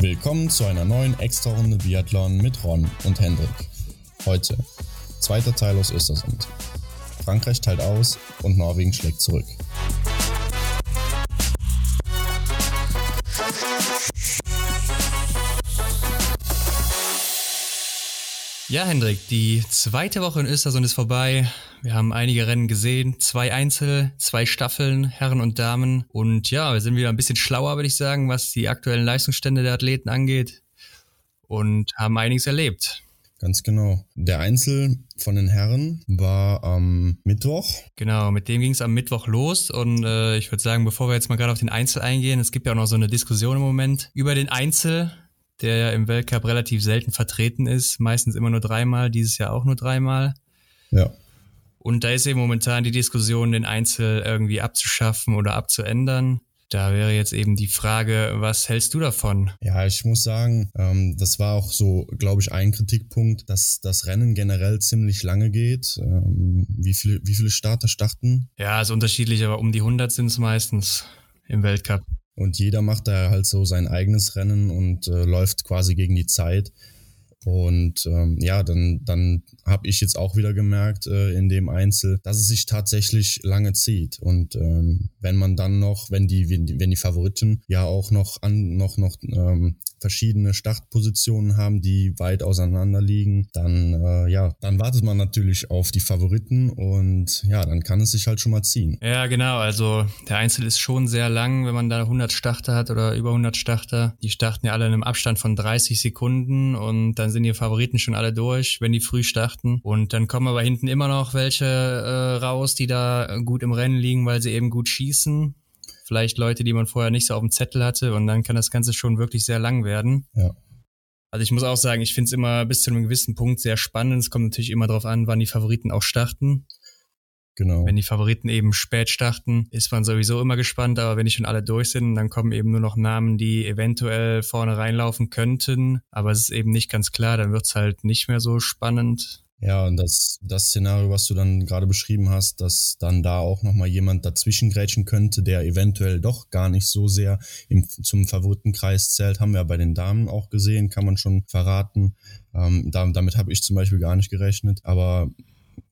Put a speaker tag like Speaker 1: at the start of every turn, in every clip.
Speaker 1: Willkommen zu einer neuen Extra-Runde Biathlon mit Ron und Hendrik. Heute zweiter Teil aus Östersund. Frankreich teilt aus und Norwegen schlägt zurück.
Speaker 2: Ja, Hendrik, die zweite Woche in Östersund ist vorbei. Wir haben einige Rennen gesehen, zwei Einzel, zwei Staffeln, Herren und Damen. Und ja, wir sind wieder ein bisschen schlauer, würde ich sagen, was die aktuellen Leistungsstände der Athleten angeht. Und haben einiges erlebt.
Speaker 1: Ganz genau. Der Einzel von den Herren war am Mittwoch.
Speaker 2: Genau, mit dem ging es am Mittwoch los. Und äh, ich würde sagen, bevor wir jetzt mal gerade auf den Einzel eingehen, es gibt ja auch noch so eine Diskussion im Moment über den Einzel der ja im Weltcup relativ selten vertreten ist, meistens immer nur dreimal, dieses Jahr auch nur dreimal.
Speaker 1: Ja.
Speaker 2: Und da ist eben momentan die Diskussion, den Einzel irgendwie abzuschaffen oder abzuändern. Da wäre jetzt eben die Frage, was hältst du davon?
Speaker 1: Ja, ich muss sagen, ähm, das war auch so, glaube ich, ein Kritikpunkt, dass das Rennen generell ziemlich lange geht. Ähm, wie, viele, wie viele Starter starten?
Speaker 2: Ja, ist unterschiedlich, aber um die 100 sind es meistens im Weltcup.
Speaker 1: Und jeder macht da halt so sein eigenes Rennen und äh, läuft quasi gegen die Zeit. Und ähm, ja, dann, dann habe ich jetzt auch wieder gemerkt äh, in dem Einzel, dass es sich tatsächlich lange zieht. Und ähm, wenn man dann noch, wenn die, wenn die, Favoriten ja auch noch an, noch, noch ähm, verschiedene Startpositionen haben, die weit auseinander liegen, dann äh, ja, dann wartet man natürlich auf die Favoriten und ja, dann kann es sich halt schon mal ziehen.
Speaker 2: Ja, genau. Also der Einzel ist schon sehr lang, wenn man da 100 Starter hat oder über 100 Starter. Die starten ja alle in einem Abstand von 30 Sekunden und dann sind die Favoriten schon alle durch, wenn die früh starten. Und dann kommen aber hinten immer noch welche äh, raus, die da gut im Rennen liegen, weil sie eben gut schießen vielleicht Leute, die man vorher nicht so auf dem Zettel hatte und dann kann das Ganze schon wirklich sehr lang werden.
Speaker 1: Ja.
Speaker 2: Also ich muss auch sagen, ich finde es immer bis zu einem gewissen Punkt sehr spannend. Es kommt natürlich immer darauf an, wann die Favoriten auch starten.
Speaker 1: Genau.
Speaker 2: Wenn die Favoriten eben spät starten, ist man sowieso immer gespannt, aber wenn die schon alle durch sind, dann kommen eben nur noch Namen, die eventuell vorne reinlaufen könnten, aber es ist eben nicht ganz klar, dann wird's halt nicht mehr so spannend.
Speaker 1: Ja, und das, das Szenario, was du dann gerade beschrieben hast, dass dann da auch nochmal jemand dazwischen grätschen könnte, der eventuell doch gar nicht so sehr im, zum Favoritenkreis zählt, haben wir bei den Damen auch gesehen, kann man schon verraten. Ähm, da, damit habe ich zum Beispiel gar nicht gerechnet. Aber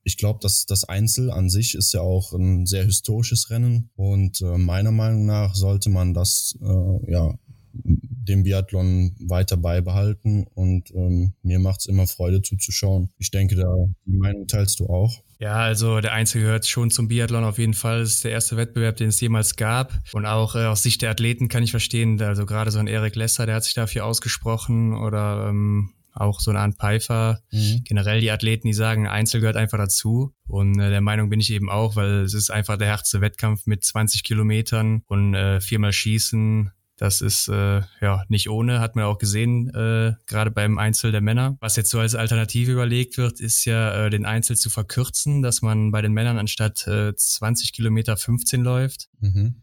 Speaker 1: ich glaube, dass das Einzel an sich ist ja auch ein sehr historisches Rennen und äh, meiner Meinung nach sollte man das äh, ja dem Biathlon weiter beibehalten und ähm, mir macht's immer Freude zuzuschauen. Ich denke, da die Meinung teilst du auch.
Speaker 2: Ja, also der Einzel gehört schon zum Biathlon auf jeden Fall. Das ist der erste Wettbewerb, den es jemals gab. Und auch äh, aus Sicht der Athleten kann ich verstehen, also gerade so ein Erik Lesser, der hat sich dafür ausgesprochen oder ähm, auch so eine Art Pfeiffer. Mhm. Generell die Athleten, die sagen, Einzel gehört einfach dazu. Und äh, der Meinung bin ich eben auch, weil es ist einfach der härteste Wettkampf mit 20 Kilometern und äh, viermal Schießen, das ist äh, ja nicht ohne, hat man auch gesehen, äh, gerade beim Einzel der Männer. Was jetzt so als Alternative überlegt wird, ist ja, äh, den Einzel zu verkürzen, dass man bei den Männern anstatt äh, 20 Kilometer 15 läuft. Mhm.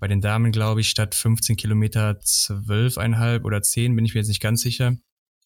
Speaker 2: Bei den Damen, glaube ich, statt 15 Kilometer 12,5 oder 10, bin ich mir jetzt nicht ganz sicher.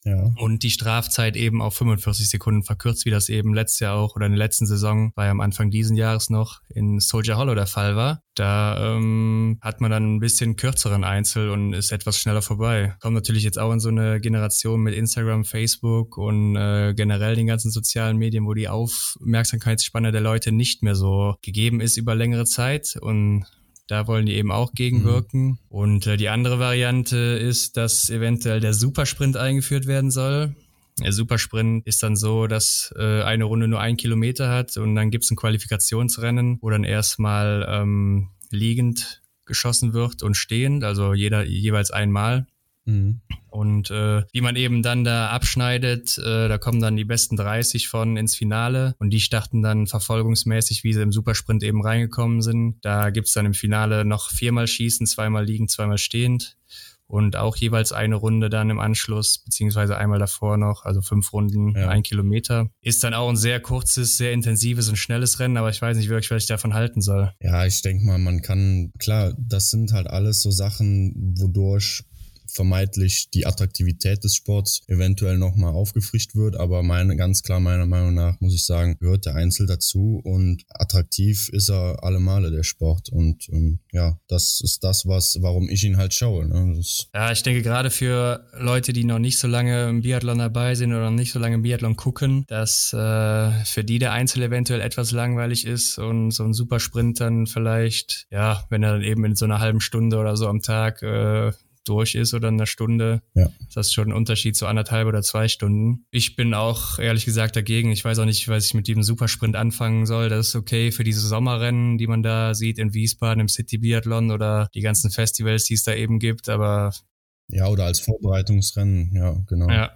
Speaker 1: Ja.
Speaker 2: Und die Strafzeit eben auf 45 Sekunden verkürzt, wie das eben letztes Jahr auch oder in der letzten Saison, war ja am Anfang diesen Jahres noch in Soldier Hollow der Fall war. Da ähm, hat man dann ein bisschen kürzeren Einzel und ist etwas schneller vorbei. Kommt natürlich jetzt auch in so eine Generation mit Instagram, Facebook und äh, generell den ganzen sozialen Medien, wo die Aufmerksamkeitsspanne der Leute nicht mehr so gegeben ist über längere Zeit und da wollen die eben auch gegenwirken. Mhm. Und äh, die andere Variante ist, dass eventuell der Supersprint eingeführt werden soll. Der Supersprint ist dann so, dass äh, eine Runde nur ein Kilometer hat und dann gibt's ein Qualifikationsrennen, wo dann erstmal ähm, liegend geschossen wird und stehend, also jeder jeweils einmal. Mhm. Und äh, wie man eben dann da abschneidet, äh, da kommen dann die besten 30 von ins Finale und die starten dann verfolgungsmäßig, wie sie im Supersprint eben reingekommen sind. Da gibt's dann im Finale noch viermal Schießen, zweimal liegend, zweimal stehend und auch jeweils eine Runde dann im Anschluss, beziehungsweise einmal davor noch, also fünf Runden, ja. ein Kilometer. Ist dann auch ein sehr kurzes, sehr intensives und schnelles Rennen, aber ich weiß nicht wirklich, was ich davon halten soll.
Speaker 1: Ja, ich denke mal, man kann, klar, das sind halt alles so Sachen, wodurch vermeintlich die Attraktivität des Sports eventuell nochmal aufgefrischt wird. Aber meine, ganz klar meiner Meinung nach muss ich sagen, gehört der Einzel dazu und attraktiv ist er alle Male der Sport. Und ähm, ja, das ist das, was, warum ich ihn halt schaue. Ne?
Speaker 2: ja, ich denke gerade für Leute, die noch nicht so lange im Biathlon dabei sind oder nicht so lange im Biathlon gucken, dass äh, für die der Einzel eventuell etwas langweilig ist und so ein Supersprint dann vielleicht, ja, wenn er dann eben in so einer halben Stunde oder so am Tag äh, durch ist oder eine Stunde, ja. ist das schon ein Unterschied zu anderthalb oder zwei Stunden. Ich bin auch ehrlich gesagt dagegen. Ich weiß auch nicht, was ich mit diesem Supersprint anfangen soll. Das ist okay für diese Sommerrennen, die man da sieht in Wiesbaden im City Biathlon oder die ganzen Festivals, die es da eben gibt, aber
Speaker 1: ja, oder als Vorbereitungsrennen, ja, genau.
Speaker 2: Ja,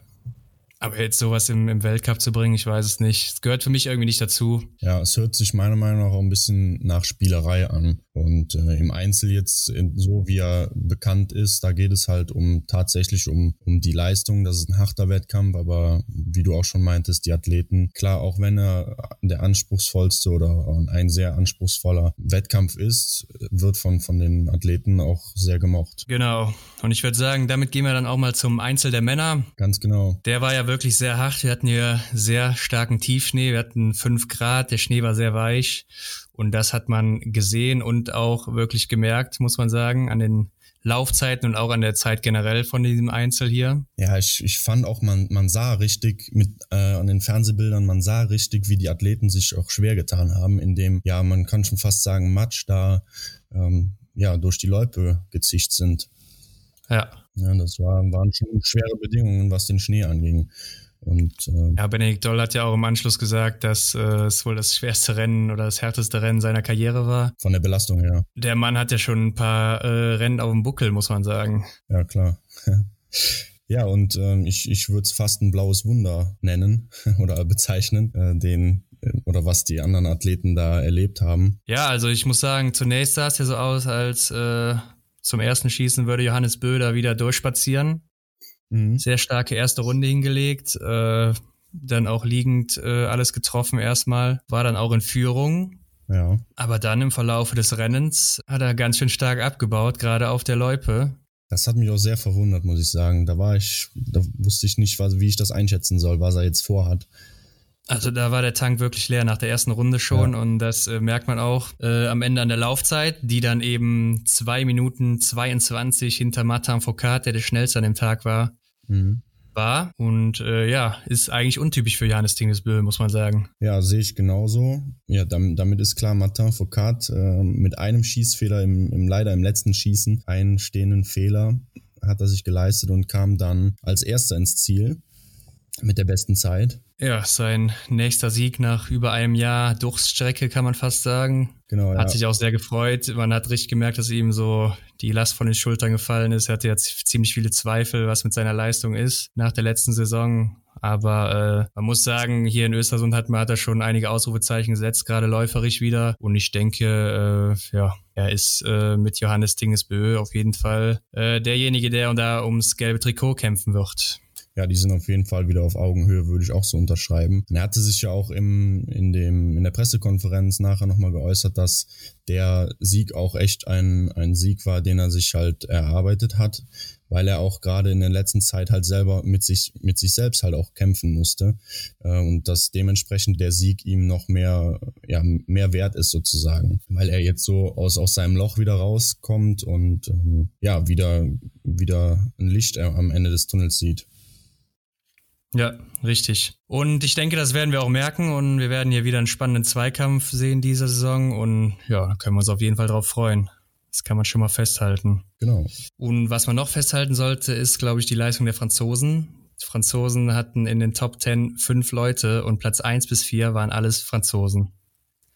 Speaker 2: aber jetzt sowas im, im Weltcup zu bringen, ich weiß es nicht. Es gehört für mich irgendwie nicht dazu.
Speaker 1: Ja, es hört sich meiner Meinung nach auch ein bisschen nach Spielerei an. Und äh, im Einzel jetzt, in, so wie er bekannt ist, da geht es halt um tatsächlich um, um die Leistung. Das ist ein harter Wettkampf, aber wie du auch schon meintest, die Athleten, klar, auch wenn er der anspruchsvollste oder ein sehr anspruchsvoller Wettkampf ist, wird von, von den Athleten auch sehr gemocht.
Speaker 2: Genau. Und ich würde sagen, damit gehen wir dann auch mal zum Einzel der Männer.
Speaker 1: Ganz genau.
Speaker 2: Der war ja wirklich sehr hart. Wir hatten hier sehr starken Tiefschnee. Wir hatten fünf Grad. Der Schnee war sehr weich. Und das hat man gesehen und auch wirklich gemerkt, muss man sagen, an den Laufzeiten und auch an der Zeit generell von diesem Einzel hier.
Speaker 1: Ja, ich, ich fand auch, man, man sah richtig mit äh, an den Fernsehbildern, man sah richtig, wie die Athleten sich auch schwer getan haben, indem, ja, man kann schon fast sagen, Matsch da ähm, ja durch die Loipe gezischt sind.
Speaker 2: Ja.
Speaker 1: Ja, das war, waren schon schwere Bedingungen, was den Schnee anging. Und,
Speaker 2: äh, ja, Benedikt Doll hat ja auch im Anschluss gesagt, dass äh, es wohl das schwerste Rennen oder das härteste Rennen seiner Karriere war.
Speaker 1: Von der Belastung her.
Speaker 2: Der Mann hat ja schon ein paar äh, Rennen auf dem Buckel, muss man sagen.
Speaker 1: Ja, klar. ja, und ähm, ich, ich würde es fast ein blaues Wunder nennen oder bezeichnen, äh, den äh, oder was die anderen Athleten da erlebt haben.
Speaker 2: Ja, also ich muss sagen, zunächst sah es ja so aus, als äh, zum ersten Schießen würde Johannes Böder wieder durchspazieren. Mhm. Sehr starke erste Runde hingelegt, äh, dann auch liegend äh, alles getroffen erstmal, war dann auch in Führung.
Speaker 1: Ja.
Speaker 2: Aber dann im Verlauf des Rennens hat er ganz schön stark abgebaut, gerade auf der Loipe.
Speaker 1: Das hat mich auch sehr verwundert, muss ich sagen. Da war ich, da wusste ich nicht, wie ich das einschätzen soll, was er jetzt vorhat.
Speaker 2: Also da war der Tank wirklich leer nach der ersten Runde schon ja. und das äh, merkt man auch äh, am Ende an der Laufzeit, die dann eben zwei Minuten 22 hinter Matan Foucault, der der schnellste an dem Tag war, mhm. war. Und äh, ja, ist eigentlich untypisch für Johannes Tingesbö, muss man sagen.
Speaker 1: Ja, sehe ich genauso. Ja, damit, damit ist klar, Martin Foucault äh, mit einem Schießfehler im, im leider im letzten Schießen, einen stehenden Fehler, hat er sich geleistet und kam dann als erster ins Ziel mit der besten Zeit.
Speaker 2: Ja, sein nächster Sieg nach über einem Jahr Durchstrecke, kann man fast sagen.
Speaker 1: Genau,
Speaker 2: ja. Hat sich auch sehr gefreut. Man hat richtig gemerkt, dass ihm so die Last von den Schultern gefallen ist. Er hatte jetzt ziemlich viele Zweifel, was mit seiner Leistung ist nach der letzten Saison. Aber äh, man muss sagen, hier in Östersund hat man hat er schon einige Ausrufezeichen gesetzt, gerade läuferisch wieder. Und ich denke, äh, ja, er ist äh, mit Johannes Dingesbö auf jeden Fall äh, derjenige, der da ums gelbe Trikot kämpfen wird
Speaker 1: ja, die sind auf jeden Fall wieder auf Augenhöhe, würde ich auch so unterschreiben. Und er hatte sich ja auch im, in, dem, in der Pressekonferenz nachher nochmal geäußert, dass der Sieg auch echt ein, ein Sieg war, den er sich halt erarbeitet hat, weil er auch gerade in der letzten Zeit halt selber mit sich, mit sich selbst halt auch kämpfen musste. Äh, und dass dementsprechend der Sieg ihm noch mehr, ja, mehr wert ist sozusagen, weil er jetzt so aus, aus seinem Loch wieder rauskommt und ähm, ja, wieder, wieder ein Licht am Ende des Tunnels sieht.
Speaker 2: Ja, richtig. Und ich denke, das werden wir auch merken und wir werden hier wieder einen spannenden Zweikampf sehen diese Saison und ja, da können wir uns auf jeden Fall drauf freuen. Das kann man schon mal festhalten.
Speaker 1: Genau.
Speaker 2: Und was man noch festhalten sollte, ist, glaube ich, die Leistung der Franzosen. Die Franzosen hatten in den Top 10 fünf Leute und Platz 1 bis 4 waren alles Franzosen.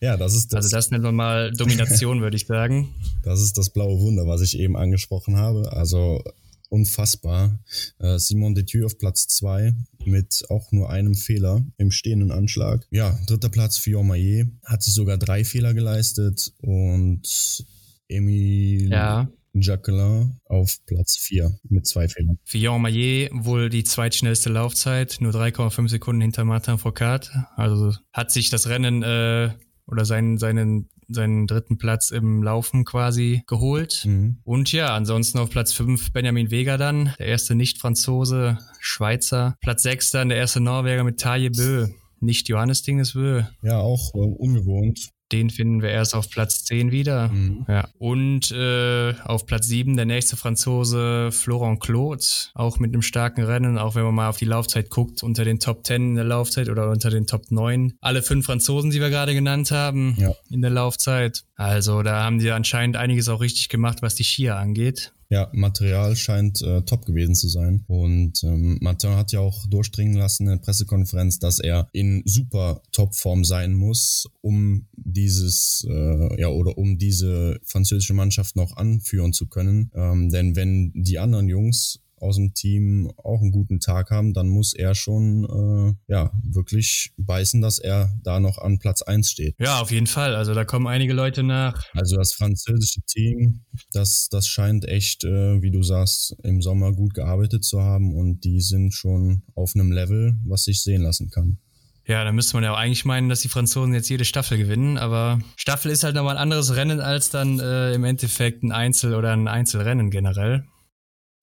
Speaker 1: Ja, das ist
Speaker 2: das. Also das nennt man mal Domination, würde ich sagen.
Speaker 1: Das ist das blaue Wunder, was ich eben angesprochen habe. Also unfassbar. Äh, Simon Detieu auf Platz 2 mit auch nur einem Fehler im stehenden Anschlag. Ja, dritter Platz für Maillet, hat sich sogar drei Fehler geleistet und Emile ja. Jacquelin auf Platz 4 mit zwei Fehlern.
Speaker 2: Fillon Maillet wohl die zweitschnellste Laufzeit, nur 3,5 Sekunden hinter Martin Foucault. Also hat sich das Rennen äh, oder seinen, seinen seinen dritten Platz im Laufen quasi geholt. Mhm. Und ja, ansonsten auf Platz 5 Benjamin Vega dann, der erste Nicht-Franzose, Schweizer. Platz 6 dann der erste Norweger mit Taje Bö. Nicht Johannes Dingesbö.
Speaker 1: Ja, auch äh, ungewohnt.
Speaker 2: Den finden wir erst auf Platz 10 wieder. Mhm. Ja. Und äh, auf Platz 7 der nächste Franzose Florent Claude, auch mit einem starken Rennen, auch wenn man mal auf die Laufzeit guckt, unter den Top 10 in der Laufzeit oder unter den Top 9. Alle fünf Franzosen, die wir gerade genannt haben, ja. in der Laufzeit. Also da haben die anscheinend einiges auch richtig gemacht, was die Skier angeht.
Speaker 1: Ja, Material scheint äh, top gewesen zu sein. Und ähm, Martin hat ja auch durchdringen lassen in der Pressekonferenz, dass er in super Topform sein muss, um dieses, äh, ja, oder um diese französische Mannschaft noch anführen zu können. Ähm, denn wenn die anderen Jungs aus dem Team auch einen guten Tag haben, dann muss er schon äh, ja wirklich beißen, dass er da noch an Platz eins steht.
Speaker 2: Ja, auf jeden Fall. Also da kommen einige Leute nach.
Speaker 1: Also das französische Team, das, das scheint echt, äh, wie du sagst, im Sommer gut gearbeitet zu haben und die sind schon auf einem Level, was sich sehen lassen kann.
Speaker 2: Ja, da müsste man ja auch eigentlich meinen, dass die Franzosen jetzt jede Staffel gewinnen, aber Staffel ist halt nochmal ein anderes Rennen als dann äh, im Endeffekt ein Einzel- oder ein Einzelrennen generell.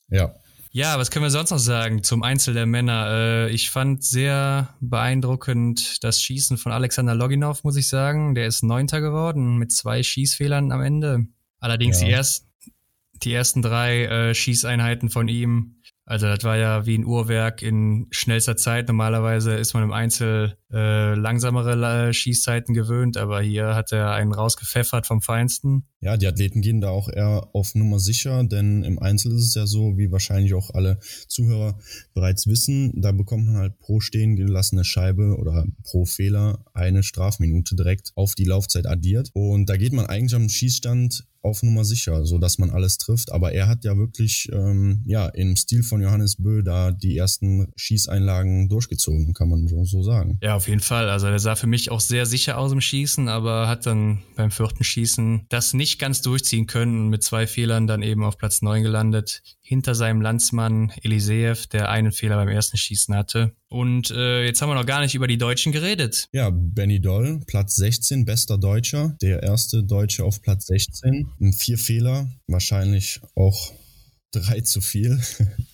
Speaker 1: Ja,
Speaker 2: ja, was können wir sonst noch sagen zum Einzel der Männer? Äh, ich fand sehr beeindruckend das Schießen von Alexander Loginov, muss ich sagen. Der ist Neunter geworden mit zwei Schießfehlern am Ende. Allerdings ja. die, erst, die ersten drei äh, Schießeinheiten von ihm also das war ja wie ein Uhrwerk in schnellster Zeit. Normalerweise ist man im Einzel äh, langsamere äh, Schießzeiten gewöhnt, aber hier hat er einen rausgepfeffert vom Feinsten.
Speaker 1: Ja, die Athleten gehen da auch eher auf Nummer sicher, denn im Einzel ist es ja so, wie wahrscheinlich auch alle Zuhörer bereits wissen, da bekommt man halt pro stehen gelassene Scheibe oder pro Fehler eine Strafminute direkt auf die Laufzeit addiert. Und da geht man eigentlich am Schießstand auf Nummer sicher, so dass man alles trifft. Aber er hat ja wirklich ähm, ja im Stil von Johannes Bö da die ersten Schießeinlagen durchgezogen, kann man so, sagen.
Speaker 2: Ja, auf jeden Fall. Also er sah für mich auch sehr sicher aus im Schießen, aber hat dann beim vierten Schießen das nicht ganz durchziehen können und mit zwei Fehlern dann eben auf Platz neun gelandet hinter seinem Landsmann Eliseev, der einen Fehler beim ersten Schießen hatte. Und äh, jetzt haben wir noch gar nicht über die Deutschen geredet.
Speaker 1: Ja, Benny Doll, Platz 16, bester Deutscher. Der erste Deutsche auf Platz 16. Vier Fehler, wahrscheinlich auch drei zu viel.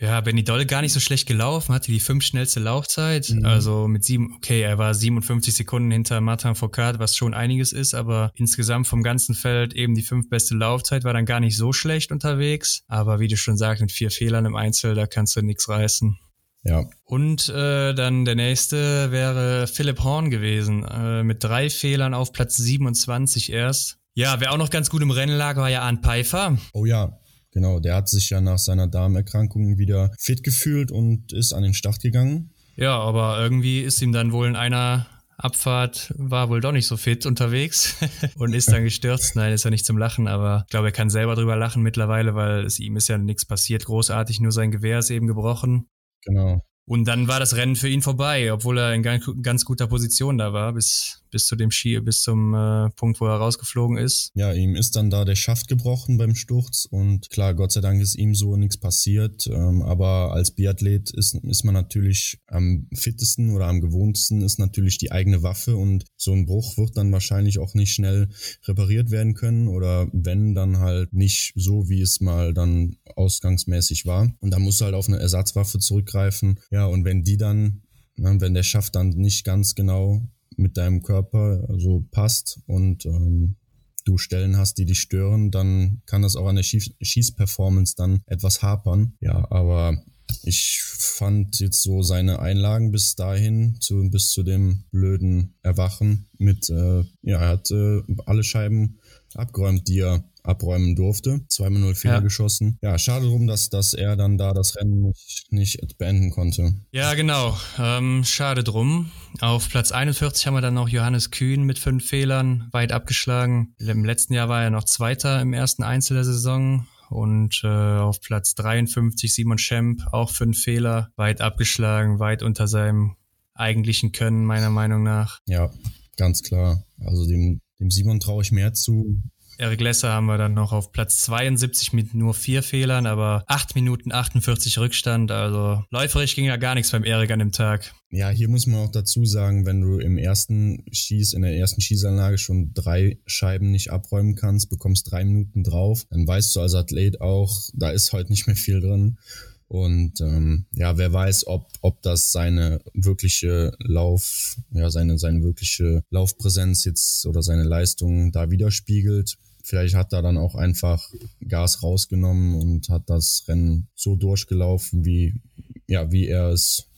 Speaker 2: Ja, Benny Doll gar nicht so schlecht gelaufen, hatte die fünf schnellste Laufzeit. Mhm. Also mit sieben, okay, er war 57 Sekunden hinter Martin Foucault, was schon einiges ist, aber insgesamt vom ganzen Feld eben die fünf beste Laufzeit, war dann gar nicht so schlecht unterwegs. Aber wie du schon sagst, mit vier Fehlern im Einzel, da kannst du nichts reißen.
Speaker 1: Ja.
Speaker 2: Und äh, dann der nächste wäre Philipp Horn gewesen, äh, mit drei Fehlern auf Platz 27 erst. Ja, wer auch noch ganz gut im Rennen lag, war ja Arndt Pfeiffer.
Speaker 1: Oh ja, Genau, der hat sich ja nach seiner Darmerkrankung wieder fit gefühlt und ist an den Start gegangen.
Speaker 2: Ja, aber irgendwie ist ihm dann wohl in einer Abfahrt war wohl doch nicht so fit unterwegs und ist dann gestürzt. Nein, ist ja nicht zum Lachen, aber ich glaube, er kann selber drüber lachen mittlerweile, weil es ihm ist ja nichts passiert, großartig, nur sein Gewehr ist eben gebrochen.
Speaker 1: Genau.
Speaker 2: Und dann war das Rennen für ihn vorbei, obwohl er in ganz guter Position da war, bis, bis zu dem Ski, bis zum äh, Punkt, wo er rausgeflogen ist.
Speaker 1: Ja, ihm ist dann da der Schaft gebrochen beim Sturz und klar, Gott sei Dank ist ihm so nichts passiert. Ähm, aber als Biathlet ist, ist man natürlich am fittesten oder am gewohntesten ist natürlich die eigene Waffe und so ein Bruch wird dann wahrscheinlich auch nicht schnell repariert werden können oder wenn, dann halt nicht so, wie es mal dann ausgangsmäßig war. Und da musst du halt auf eine Ersatzwaffe zurückgreifen. Ja, und wenn die dann, ne, wenn der Schaft dann nicht ganz genau mit deinem Körper so passt und ähm, du Stellen hast, die dich stören, dann kann das auch an der Schießperformance dann etwas hapern. Ja, aber ich fand jetzt so seine Einlagen bis dahin, zu, bis zu dem blöden Erwachen mit, äh, ja, er hat äh, alle Scheiben abgeräumt, die er abräumen durfte. Zweimal null Fehler ja. geschossen. Ja, schade drum, dass, dass er dann da das Rennen nicht, nicht beenden konnte.
Speaker 2: Ja, genau. Ähm, schade drum. Auf Platz 41 haben wir dann noch Johannes Kühn mit fünf Fehlern, weit abgeschlagen. Im letzten Jahr war er noch Zweiter im ersten Einzel der Saison. Und äh, auf Platz 53 Simon Schemp, auch fünf Fehler, weit abgeschlagen, weit unter seinem eigentlichen Können, meiner Meinung nach.
Speaker 1: Ja, ganz klar. Also dem, dem Simon traue ich mehr zu,
Speaker 2: Eric Lesser haben wir dann noch auf Platz 72 mit nur vier Fehlern, aber 8 Minuten 48 Rückstand. Also läuferisch ging ja gar nichts beim Erik an dem Tag.
Speaker 1: Ja, hier muss man auch dazu sagen, wenn du im ersten Schieß, in der ersten Schießanlage schon drei Scheiben nicht abräumen kannst, bekommst drei Minuten drauf, dann weißt du als Athlet auch, da ist heute nicht mehr viel drin. Und ähm, ja, wer weiß, ob, ob das seine wirkliche Lauf, ja, seine, seine wirkliche Laufpräsenz jetzt oder seine Leistung da widerspiegelt. Vielleicht hat er dann auch einfach Gas rausgenommen und hat das Rennen so durchgelaufen, wie, ja, wie er es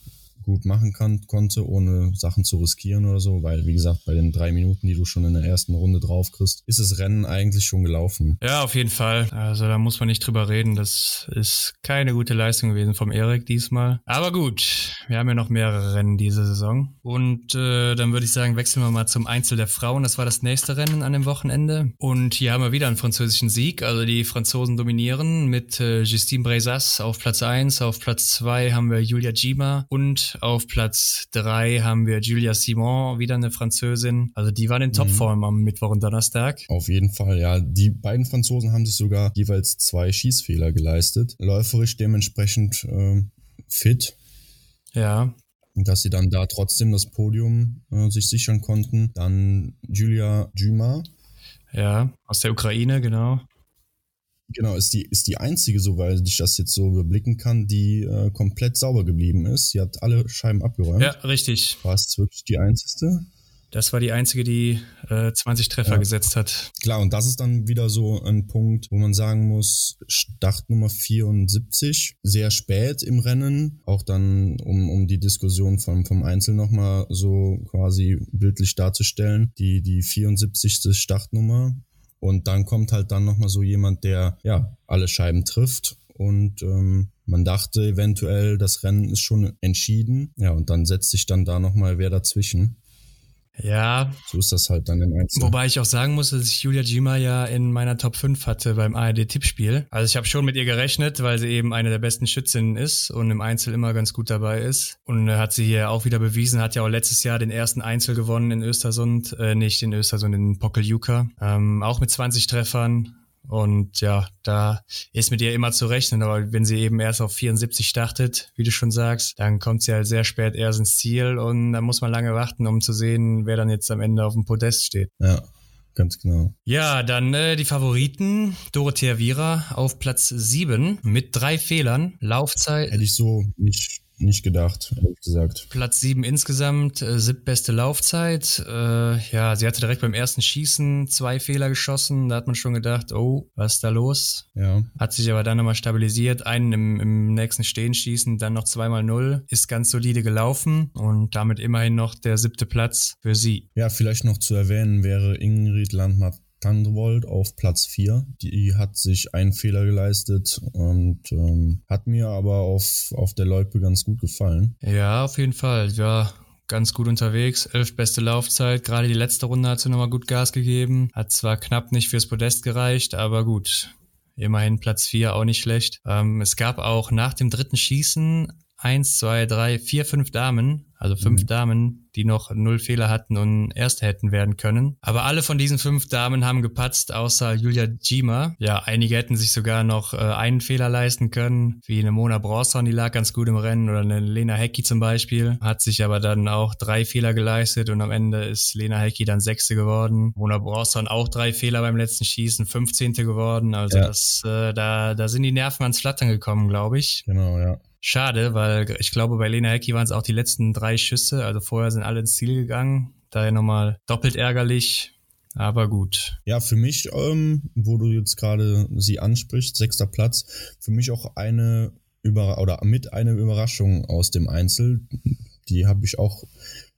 Speaker 1: gut machen kann, konnte, ohne Sachen zu riskieren oder so, weil wie gesagt, bei den drei Minuten, die du schon in der ersten Runde drauf kriegst, ist das Rennen eigentlich schon gelaufen.
Speaker 2: Ja, auf jeden Fall. Also da muss man nicht drüber reden. Das ist keine gute Leistung gewesen vom Erik diesmal. Aber gut, wir haben ja noch mehrere Rennen diese Saison. Und äh, dann würde ich sagen, wechseln wir mal zum Einzel der Frauen. Das war das nächste Rennen an dem Wochenende. Und hier haben wir wieder einen französischen Sieg. Also die Franzosen dominieren mit äh, Justine Brezas auf Platz 1. Auf Platz 2 haben wir Julia Gima und auf Platz drei haben wir Julia Simon, wieder eine Französin. Also die waren in. Topform mhm. am Mittwoch und Donnerstag.
Speaker 1: Auf jeden Fall, ja. Die beiden Franzosen haben sich sogar jeweils zwei Schießfehler geleistet. Läuferisch dementsprechend äh, fit.
Speaker 2: Ja.
Speaker 1: Dass sie dann da trotzdem das Podium äh, sich sichern konnten. Dann Julia Juma.
Speaker 2: Ja, aus der Ukraine, genau.
Speaker 1: Genau, ist die, ist die einzige, soweit ich das jetzt so überblicken kann, die äh, komplett sauber geblieben ist. Sie hat alle Scheiben abgeräumt.
Speaker 2: Ja, richtig.
Speaker 1: War es wirklich die einzige?
Speaker 2: Das war die einzige, die äh, 20 Treffer ja. gesetzt hat.
Speaker 1: Klar, und das ist dann wieder so ein Punkt, wo man sagen muss, Startnummer 74, sehr spät im Rennen, auch dann, um, um die Diskussion vom, vom Einzel nochmal so quasi bildlich darzustellen, die, die 74. Startnummer und dann kommt halt dann nochmal so jemand, der ja alle Scheiben trifft. Und ähm, man dachte eventuell, das Rennen ist schon entschieden. Ja, und dann setzt sich dann da nochmal wer dazwischen.
Speaker 2: Ja.
Speaker 1: So ist das halt dann im Einzelnen.
Speaker 2: Wobei ich auch sagen muss, dass ich Julia Gima ja in meiner Top 5 hatte beim ARD-Tippspiel. Also ich habe schon mit ihr gerechnet, weil sie eben eine der besten Schützinnen ist und im Einzel immer ganz gut dabei ist. Und hat sie hier auch wieder bewiesen, hat ja auch letztes Jahr den ersten Einzel gewonnen in Östersund, äh, nicht in Östersund, in Pokeljuka. Ähm, auch mit 20 Treffern und ja, da ist mit ihr immer zu rechnen. Aber wenn sie eben erst auf 74 startet, wie du schon sagst, dann kommt sie halt sehr spät erst ins Ziel und da muss man lange warten, um zu sehen, wer dann jetzt am Ende auf dem Podest steht.
Speaker 1: Ja. Ganz genau.
Speaker 2: Ja, dann äh, die Favoriten. Dorothea Viera auf Platz 7 mit drei Fehlern. Laufzeit.
Speaker 1: Hätte ich so nicht nicht gedacht, ehrlich gesagt.
Speaker 2: Platz 7 insgesamt, äh, siebtbeste Laufzeit. Äh, ja, sie hatte direkt beim ersten Schießen zwei Fehler geschossen. Da hat man schon gedacht, oh, was ist da los?
Speaker 1: Ja.
Speaker 2: Hat sich aber dann nochmal stabilisiert. Einen im, im nächsten Stehen schießen, dann noch zweimal Null. Ist ganz solide gelaufen und damit immerhin noch der siebte Platz für sie.
Speaker 1: Ja, vielleicht noch zu erwähnen wäre Ingrid Landmark Thunderbolt auf Platz 4. Die hat sich einen Fehler geleistet und ähm, hat mir aber auf, auf der Loipe ganz gut gefallen.
Speaker 2: Ja, auf jeden Fall. Ja, ganz gut unterwegs. Elf beste Laufzeit. Gerade die letzte Runde hat sie nochmal gut Gas gegeben. Hat zwar knapp nicht fürs Podest gereicht, aber gut. Immerhin Platz 4, auch nicht schlecht. Ähm, es gab auch nach dem dritten Schießen eins, zwei, drei, vier, fünf Damen, also fünf mhm. Damen, die noch null Fehler hatten und Erste hätten werden können. Aber alle von diesen fünf Damen haben gepatzt, außer Julia Gima. Ja, einige hätten sich sogar noch äh, einen Fehler leisten können, wie eine Mona Bronson, die lag ganz gut im Rennen, oder eine Lena Hecki zum Beispiel, hat sich aber dann auch drei Fehler geleistet und am Ende ist Lena Hecki dann Sechste geworden. Mona Bronson auch drei Fehler beim letzten Schießen, 15. geworden. Also ja. das, äh, da, da sind die Nerven ans Flattern gekommen, glaube ich.
Speaker 1: Genau, ja.
Speaker 2: Schade, weil ich glaube, bei Lena Hecki waren es auch die letzten drei Schüsse. Also vorher sind alle ins Ziel gegangen. Daher nochmal doppelt ärgerlich. Aber gut.
Speaker 1: Ja, für mich, ähm, wo du jetzt gerade sie ansprichst, sechster Platz, für mich auch eine über oder mit einer Überraschung aus dem Einzel. Die habe ich auch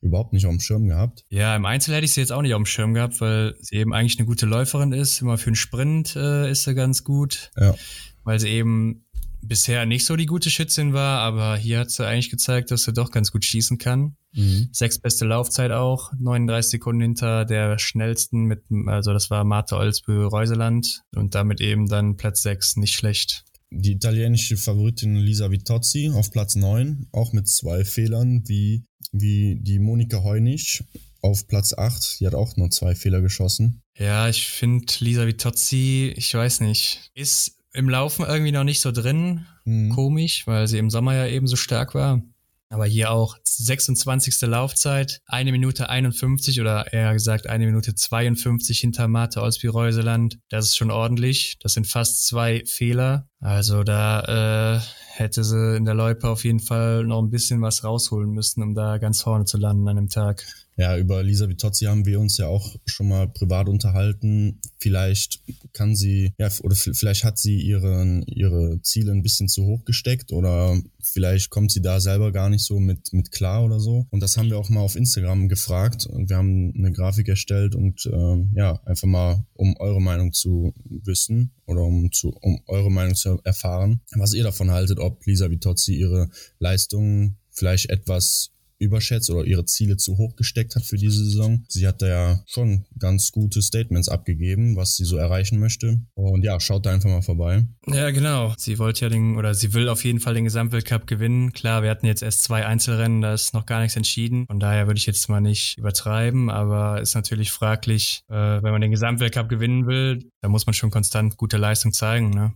Speaker 1: überhaupt nicht auf dem Schirm gehabt.
Speaker 2: Ja, im Einzel hätte ich sie jetzt auch nicht auf dem Schirm gehabt, weil sie eben eigentlich eine gute Läuferin ist. Immer für einen Sprint äh, ist sie ganz gut.
Speaker 1: Ja.
Speaker 2: Weil sie eben bisher nicht so die gute Schützin war, aber hier hat sie eigentlich gezeigt, dass sie doch ganz gut schießen kann. Mhm. Sechs beste Laufzeit auch, 39 Sekunden hinter der schnellsten mit, also das war Marta Olsbö Reuseland und damit eben dann Platz sechs, nicht schlecht.
Speaker 1: Die italienische Favoritin Lisa Vitozzi auf Platz neun, auch mit zwei Fehlern, wie, wie die Monika Heunig auf Platz 8. Die hat auch nur zwei Fehler geschossen.
Speaker 2: Ja, ich finde Lisa Vitozzi, ich weiß nicht, ist im Laufen irgendwie noch nicht so drin. Mhm. Komisch, weil sie im Sommer ja eben so stark war. Aber hier auch 26. Laufzeit, eine Minute 51 oder eher gesagt eine Minute 52 hinter Mate Olsby-Reuseland. Das ist schon ordentlich. Das sind fast zwei Fehler. Also da äh, hätte sie in der Loipe auf jeden Fall noch ein bisschen was rausholen müssen, um da ganz vorne zu landen an dem Tag.
Speaker 1: Ja, über Lisa Vitozzi haben wir uns ja auch schon mal privat unterhalten. Vielleicht kann sie, ja, oder vielleicht hat sie ihren, ihre Ziele ein bisschen zu hoch gesteckt oder vielleicht kommt sie da selber gar nicht so mit, mit klar oder so. Und das haben wir auch mal auf Instagram gefragt und wir haben eine Grafik erstellt und äh, ja, einfach mal, um eure Meinung zu wissen oder um, zu, um eure Meinung zu erfahren, was ihr davon haltet, ob Lisa Vitozzi ihre Leistungen vielleicht etwas überschätzt oder ihre Ziele zu hoch gesteckt hat für diese Saison. Sie hat da ja schon ganz gute Statements abgegeben, was sie so erreichen möchte. Und ja, schaut da einfach mal vorbei.
Speaker 2: Ja, genau. Sie wollte ja den, oder sie will auf jeden Fall den Gesamtweltcup gewinnen. Klar, wir hatten jetzt erst zwei Einzelrennen, da ist noch gar nichts entschieden. Von daher würde ich jetzt mal nicht übertreiben, aber ist natürlich fraglich, äh, wenn man den Gesamtweltcup gewinnen will, da muss man schon konstant gute Leistung zeigen, ne?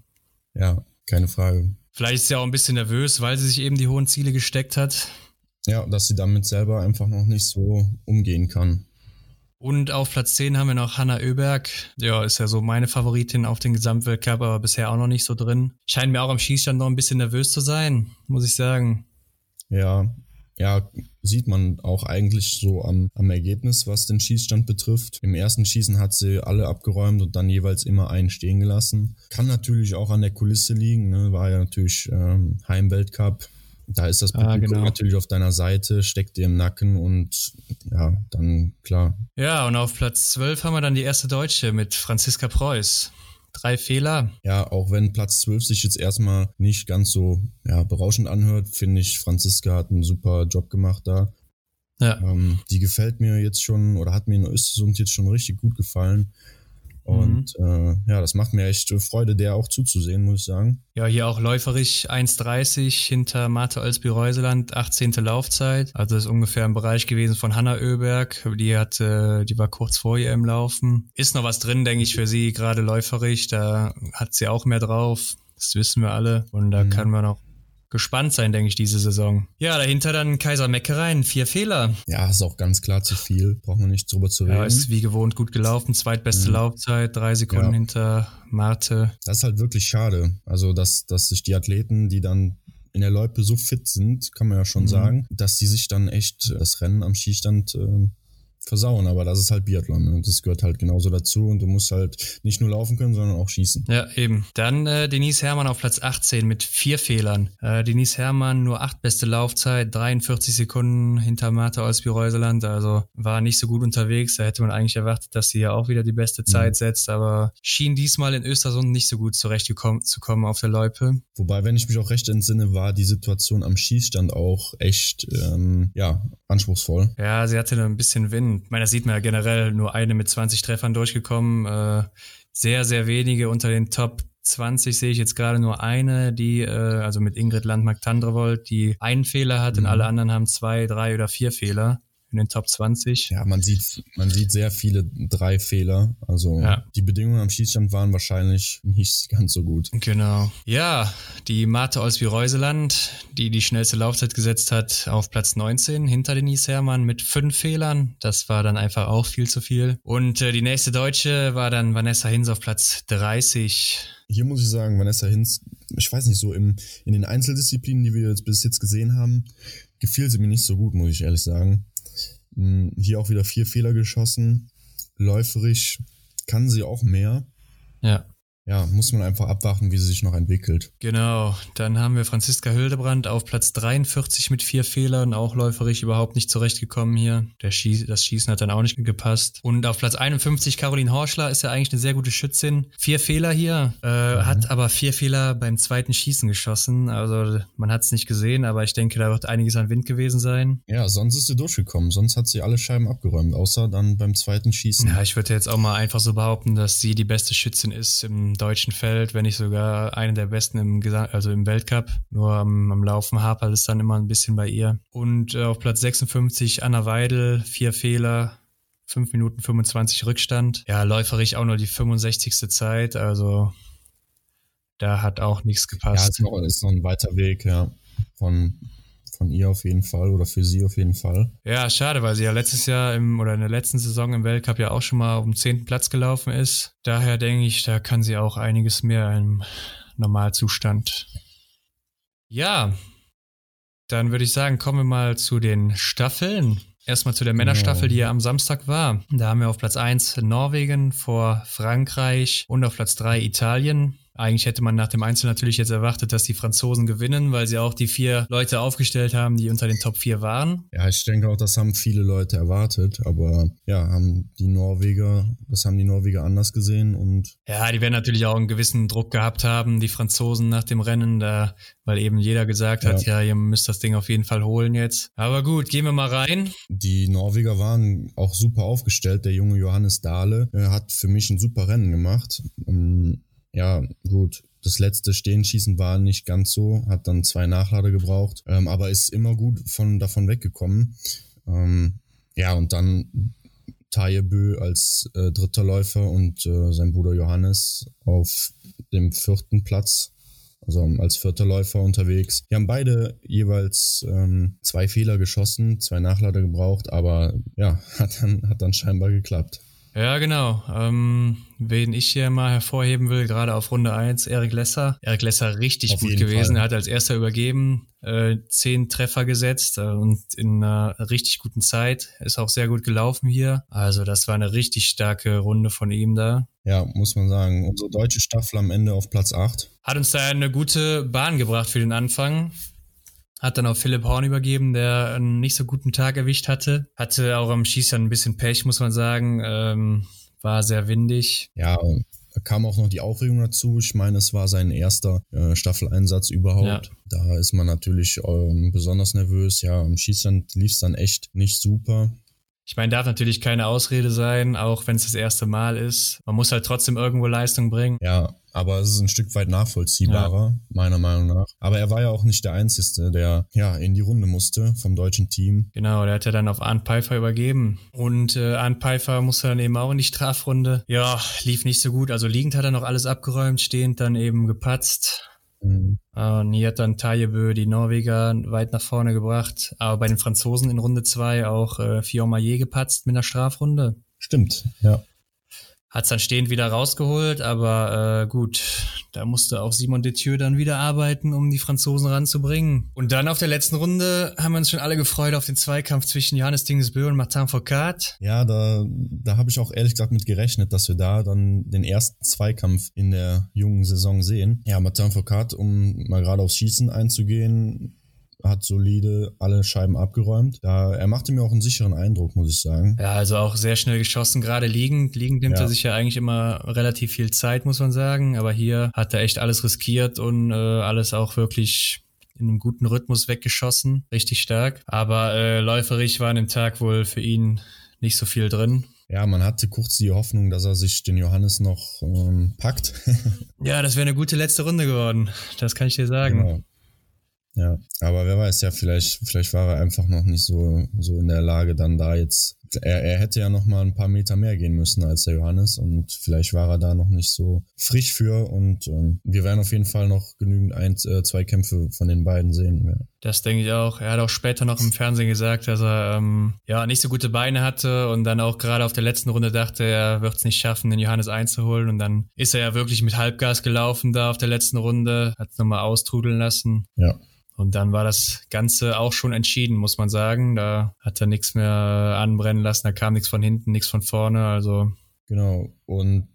Speaker 1: Ja, keine Frage.
Speaker 2: Vielleicht ist sie auch ein bisschen nervös, weil sie sich eben die hohen Ziele gesteckt hat.
Speaker 1: Ja, dass sie damit selber einfach noch nicht so umgehen kann.
Speaker 2: Und auf Platz 10 haben wir noch Hanna Oeberg. Ja, ist ja so meine Favoritin auf den Gesamtweltcup, aber bisher auch noch nicht so drin. Scheint mir auch am Schießstand noch ein bisschen nervös zu sein, muss ich sagen.
Speaker 1: Ja, ja, sieht man auch eigentlich so am, am Ergebnis, was den Schießstand betrifft. Im ersten Schießen hat sie alle abgeräumt und dann jeweils immer einen stehen gelassen. Kann natürlich auch an der Kulisse liegen, ne? war ja natürlich ähm, Heimweltcup da ist das Publikum ah, genau. natürlich auf deiner Seite, steckt dir im Nacken und ja, dann klar.
Speaker 2: Ja, und auf Platz 12 haben wir dann die erste Deutsche mit Franziska Preuß. Drei Fehler.
Speaker 1: Ja, auch wenn Platz 12 sich jetzt erstmal nicht ganz so ja, berauschend anhört, finde ich, Franziska hat einen super Job gemacht da. Ja. Ähm, die gefällt mir jetzt schon oder hat mir in Östersund jetzt schon richtig gut gefallen. Und mhm. äh, ja, das macht mir echt Freude, der auch zuzusehen, muss ich sagen.
Speaker 2: Ja, hier auch läuferisch 1,30 hinter Marte Olsby-Reuseland, 18. Laufzeit. Also das ist ungefähr im Bereich gewesen von Hanna Oeberg. Die hatte, die war kurz vor ihr im Laufen. Ist noch was drin, denke ich, für sie, gerade läuferisch. Da hat sie auch mehr drauf. Das wissen wir alle. Und da mhm. kann man auch gespannt sein, denke ich, diese Saison. Ja, dahinter dann Kaiser Meckereien, vier Fehler.
Speaker 1: Ja, ist auch ganz klar zu viel, braucht man nicht drüber zu reden. Ja,
Speaker 2: ist wie gewohnt gut gelaufen, zweitbeste mhm. Laufzeit, drei Sekunden ja. hinter Marte.
Speaker 1: Das ist halt wirklich schade. Also, dass, dass sich die Athleten, die dann in der Loipe so fit sind, kann man ja schon mhm. sagen, dass die sich dann echt das Rennen am Skistand äh, versauen, aber das ist halt Biathlon. Ne? Das gehört halt genauso dazu und du musst halt nicht nur laufen können, sondern auch schießen.
Speaker 2: Ja, eben. Dann äh, Denise Herrmann auf Platz 18 mit vier Fehlern. Äh, Denise Herrmann nur acht beste Laufzeit, 43 Sekunden hinter Martha Olsby-Reuseland, also war nicht so gut unterwegs. Da hätte man eigentlich erwartet, dass sie ja auch wieder die beste Zeit mhm. setzt, aber schien diesmal in Östersund nicht so gut zurechtgekommen zu kommen auf der Loipe.
Speaker 1: Wobei, wenn ich mich auch recht entsinne, war die Situation am Schießstand auch echt, ähm, ja, anspruchsvoll.
Speaker 2: Ja, sie hatte ein bisschen Wind ich meine, das sieht man ja generell, nur eine mit 20 Treffern durchgekommen. Äh, sehr, sehr wenige unter den Top 20 sehe ich jetzt gerade nur eine, die, äh, also mit Ingrid Landmark-Tandrevold, die einen Fehler hat mhm. und alle anderen haben zwei, drei oder vier Fehler in den Top 20.
Speaker 1: Ja, man sieht, man sieht sehr viele drei Fehler. Also ja. die Bedingungen am Schießstand waren wahrscheinlich nicht ganz so gut.
Speaker 2: Genau. Ja, die Marte Olsby-Reuseland, die die schnellste Laufzeit gesetzt hat, auf Platz 19 hinter Denise Herrmann mit fünf Fehlern. Das war dann einfach auch viel zu viel. Und äh, die nächste Deutsche war dann Vanessa Hinz auf Platz 30.
Speaker 1: Hier muss ich sagen, Vanessa Hinz, ich weiß nicht, so im, in den Einzeldisziplinen, die wir jetzt bis jetzt gesehen haben, gefiel sie mir nicht so gut, muss ich ehrlich sagen. Hm, hier auch wieder vier Fehler geschossen. Läuferisch kann sie auch mehr.
Speaker 2: Ja
Speaker 1: ja, muss man einfach abwarten, wie sie sich noch entwickelt.
Speaker 2: Genau, dann haben wir Franziska Hildebrand auf Platz 43 mit vier Fehlern, auch läuferig überhaupt nicht zurechtgekommen hier. Der Schieß, das Schießen hat dann auch nicht gepasst. Und auf Platz 51 Caroline Horschler ist ja eigentlich eine sehr gute Schützin. Vier Fehler hier, äh, mhm. hat aber vier Fehler beim zweiten Schießen geschossen. Also man hat es nicht gesehen, aber ich denke, da wird einiges an Wind gewesen sein.
Speaker 1: Ja, sonst ist sie durchgekommen, sonst hat sie alle Scheiben abgeräumt, außer dann beim zweiten Schießen.
Speaker 2: Ja, ich würde jetzt auch mal einfach so behaupten, dass sie die beste Schützin ist im deutschen Feld, wenn nicht sogar eine der besten im Gesang also im Weltcup. Nur am, am Laufen hapert es dann immer ein bisschen bei ihr. Und äh, auf Platz 56 Anna Weidel, vier Fehler, 5 Minuten 25 Rückstand. Ja, läuferig auch nur die 65. Zeit, also da hat auch nichts gepasst. Ja,
Speaker 1: ist noch, ist noch ein weiter Weg, ja, von von ihr auf jeden Fall oder für sie auf jeden Fall.
Speaker 2: Ja, schade, weil sie ja letztes Jahr im oder in der letzten Saison im Weltcup ja auch schon mal um zehnten Platz gelaufen ist. Daher denke ich, da kann sie auch einiges mehr im Normalzustand. Ja, dann würde ich sagen, kommen wir mal zu den Staffeln. Erstmal zu der Männerstaffel, die ja am Samstag war. Da haben wir auf Platz 1 Norwegen vor Frankreich und auf Platz 3 Italien. Eigentlich hätte man nach dem Einzel natürlich jetzt erwartet, dass die Franzosen gewinnen, weil sie auch die vier Leute aufgestellt haben, die unter den Top 4 waren.
Speaker 1: Ja, ich denke auch, das haben viele Leute erwartet, aber ja, haben die Norweger, das haben die Norweger anders gesehen und.
Speaker 2: Ja, die werden natürlich auch einen gewissen Druck gehabt haben, die Franzosen nach dem Rennen, da, weil eben jeder gesagt hat, ja, ja ihr müsst das Ding auf jeden Fall holen jetzt. Aber gut, gehen wir mal rein.
Speaker 1: Die Norweger waren auch super aufgestellt. Der junge Johannes Dahle äh, hat für mich ein super Rennen gemacht. Ähm, ja, gut. Das letzte Stehenschießen war nicht ganz so, hat dann zwei Nachlader gebraucht, ähm, aber ist immer gut von, davon weggekommen. Ähm, ja, und dann Tajebö als äh, dritter Läufer und äh, sein Bruder Johannes auf dem vierten Platz, also als vierter Läufer unterwegs. Die haben beide jeweils ähm, zwei Fehler geschossen, zwei Nachlader gebraucht, aber ja, hat dann, hat dann scheinbar geklappt.
Speaker 2: Ja, genau. Ähm, wen ich hier mal hervorheben will, gerade auf Runde 1, Erik Lesser. Erik Lesser richtig auf gut gewesen. Fall. Er hat als erster übergeben, äh, zehn Treffer gesetzt äh, und in einer richtig guten Zeit. Ist auch sehr gut gelaufen hier. Also das war eine richtig starke Runde von ihm da.
Speaker 1: Ja, muss man sagen. Unsere deutsche Staffel am Ende auf Platz 8.
Speaker 2: Hat uns da eine gute Bahn gebracht für den Anfang. Hat dann auf Philipp Horn übergeben, der einen nicht so guten Tag erwischt hatte. Hatte auch am Schießern ein bisschen Pech, muss man sagen. Ähm, war sehr windig.
Speaker 1: Ja, da kam auch noch die Aufregung dazu. Ich meine, es war sein erster äh, Staffeleinsatz überhaupt. Ja. Da ist man natürlich ähm, besonders nervös. Ja, am Schießstand lief es dann echt nicht super.
Speaker 2: Ich meine, darf natürlich keine Ausrede sein, auch wenn es das erste Mal ist. Man muss halt trotzdem irgendwo Leistung bringen.
Speaker 1: Ja, aber es ist ein Stück weit nachvollziehbarer, ja. meiner Meinung nach. Aber er war ja auch nicht der Einzige, der ja in die Runde musste vom deutschen Team.
Speaker 2: Genau, der hat ja dann auf Arndt Pfeiffer übergeben. Und äh, Arndt Pfeiffer musste dann eben auch in die Strafrunde. Ja, lief nicht so gut. Also liegend hat er noch alles abgeräumt, stehend dann eben gepatzt. Mhm. Und hier hat dann Tajebö die Norweger weit nach vorne gebracht. Aber bei den Franzosen in Runde zwei auch äh, Fion Maillet gepatzt mit einer Strafrunde.
Speaker 1: Stimmt, ja.
Speaker 2: Hat es dann stehend wieder rausgeholt, aber äh, gut, da musste auch Simon Detieu dann wieder arbeiten, um die Franzosen ranzubringen. Und dann auf der letzten Runde haben wir uns schon alle gefreut auf den Zweikampf zwischen Johannes Dingesbö und Martin Foucault.
Speaker 1: Ja, da, da habe ich auch ehrlich gesagt mit gerechnet, dass wir da dann den ersten Zweikampf in der jungen Saison sehen. Ja, Martin Foucault, um mal gerade aufs Schießen einzugehen, hat solide alle Scheiben abgeräumt. Da, er machte mir auch einen sicheren Eindruck, muss ich sagen.
Speaker 2: Ja, also auch sehr schnell geschossen, gerade liegend. Liegend nimmt ja. er sich ja eigentlich immer relativ viel Zeit, muss man sagen. Aber hier hat er echt alles riskiert und äh, alles auch wirklich in einem guten Rhythmus weggeschossen. Richtig stark. Aber äh, läuferig war an dem Tag wohl für ihn nicht so viel drin.
Speaker 1: Ja, man hatte kurz die Hoffnung, dass er sich den Johannes noch ähm, packt.
Speaker 2: ja, das wäre eine gute letzte Runde geworden. Das kann ich dir sagen. Genau.
Speaker 1: Ja, aber wer weiß ja, vielleicht, vielleicht war er einfach noch nicht so, so in der Lage, dann da jetzt. Er, er hätte ja noch mal ein paar Meter mehr gehen müssen als der Johannes und vielleicht war er da noch nicht so frisch für und ähm, wir werden auf jeden Fall noch genügend ein, äh, zwei Kämpfe von den beiden sehen. Ja.
Speaker 2: Das denke ich auch. Er hat auch später noch im Fernsehen gesagt, dass er ähm, ja nicht so gute Beine hatte und dann auch gerade auf der letzten Runde dachte, er wird es nicht schaffen, den Johannes einzuholen. Und dann ist er ja wirklich mit Halbgas gelaufen da auf der letzten Runde, hat es nochmal austrudeln lassen.
Speaker 1: Ja.
Speaker 2: Und dann war das Ganze auch schon entschieden, muss man sagen. Da hat er nichts mehr anbrennen lassen, da kam nichts von hinten, nichts von vorne. Also
Speaker 1: Genau. Und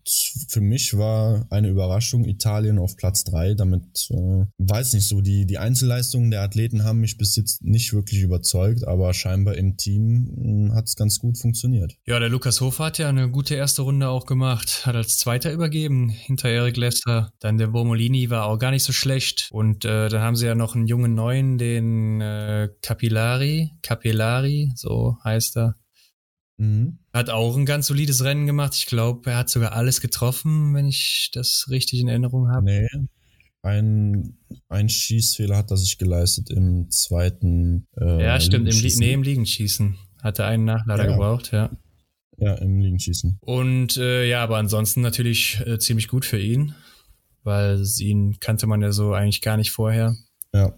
Speaker 1: für mich war eine Überraschung Italien auf Platz drei. Damit, äh, weiß nicht so, die, die Einzelleistungen der Athleten haben mich bis jetzt nicht wirklich überzeugt, aber scheinbar im Team äh, hat es ganz gut funktioniert.
Speaker 2: Ja, der Lukas Hofer hat ja eine gute erste Runde auch gemacht, hat als Zweiter übergeben hinter Erik Lester. Dann der Bomolini war auch gar nicht so schlecht. Und äh, dann haben sie ja noch einen jungen Neuen, den äh, Capillari, Capillari, so heißt er. Mhm. Hat auch ein ganz solides Rennen gemacht. Ich glaube, er hat sogar alles getroffen, wenn ich das richtig in Erinnerung habe.
Speaker 1: Nee. Ein, ein Schießfehler hat er sich geleistet im zweiten.
Speaker 2: Äh, ja, stimmt, im, nee, im Liegenschießen. Hat er einen Nachlader ja. gebraucht, ja.
Speaker 1: Ja, im Liegenschießen.
Speaker 2: Und äh, ja, aber ansonsten natürlich äh, ziemlich gut für ihn, weil ihn kannte man ja so eigentlich gar nicht vorher.
Speaker 1: Ja,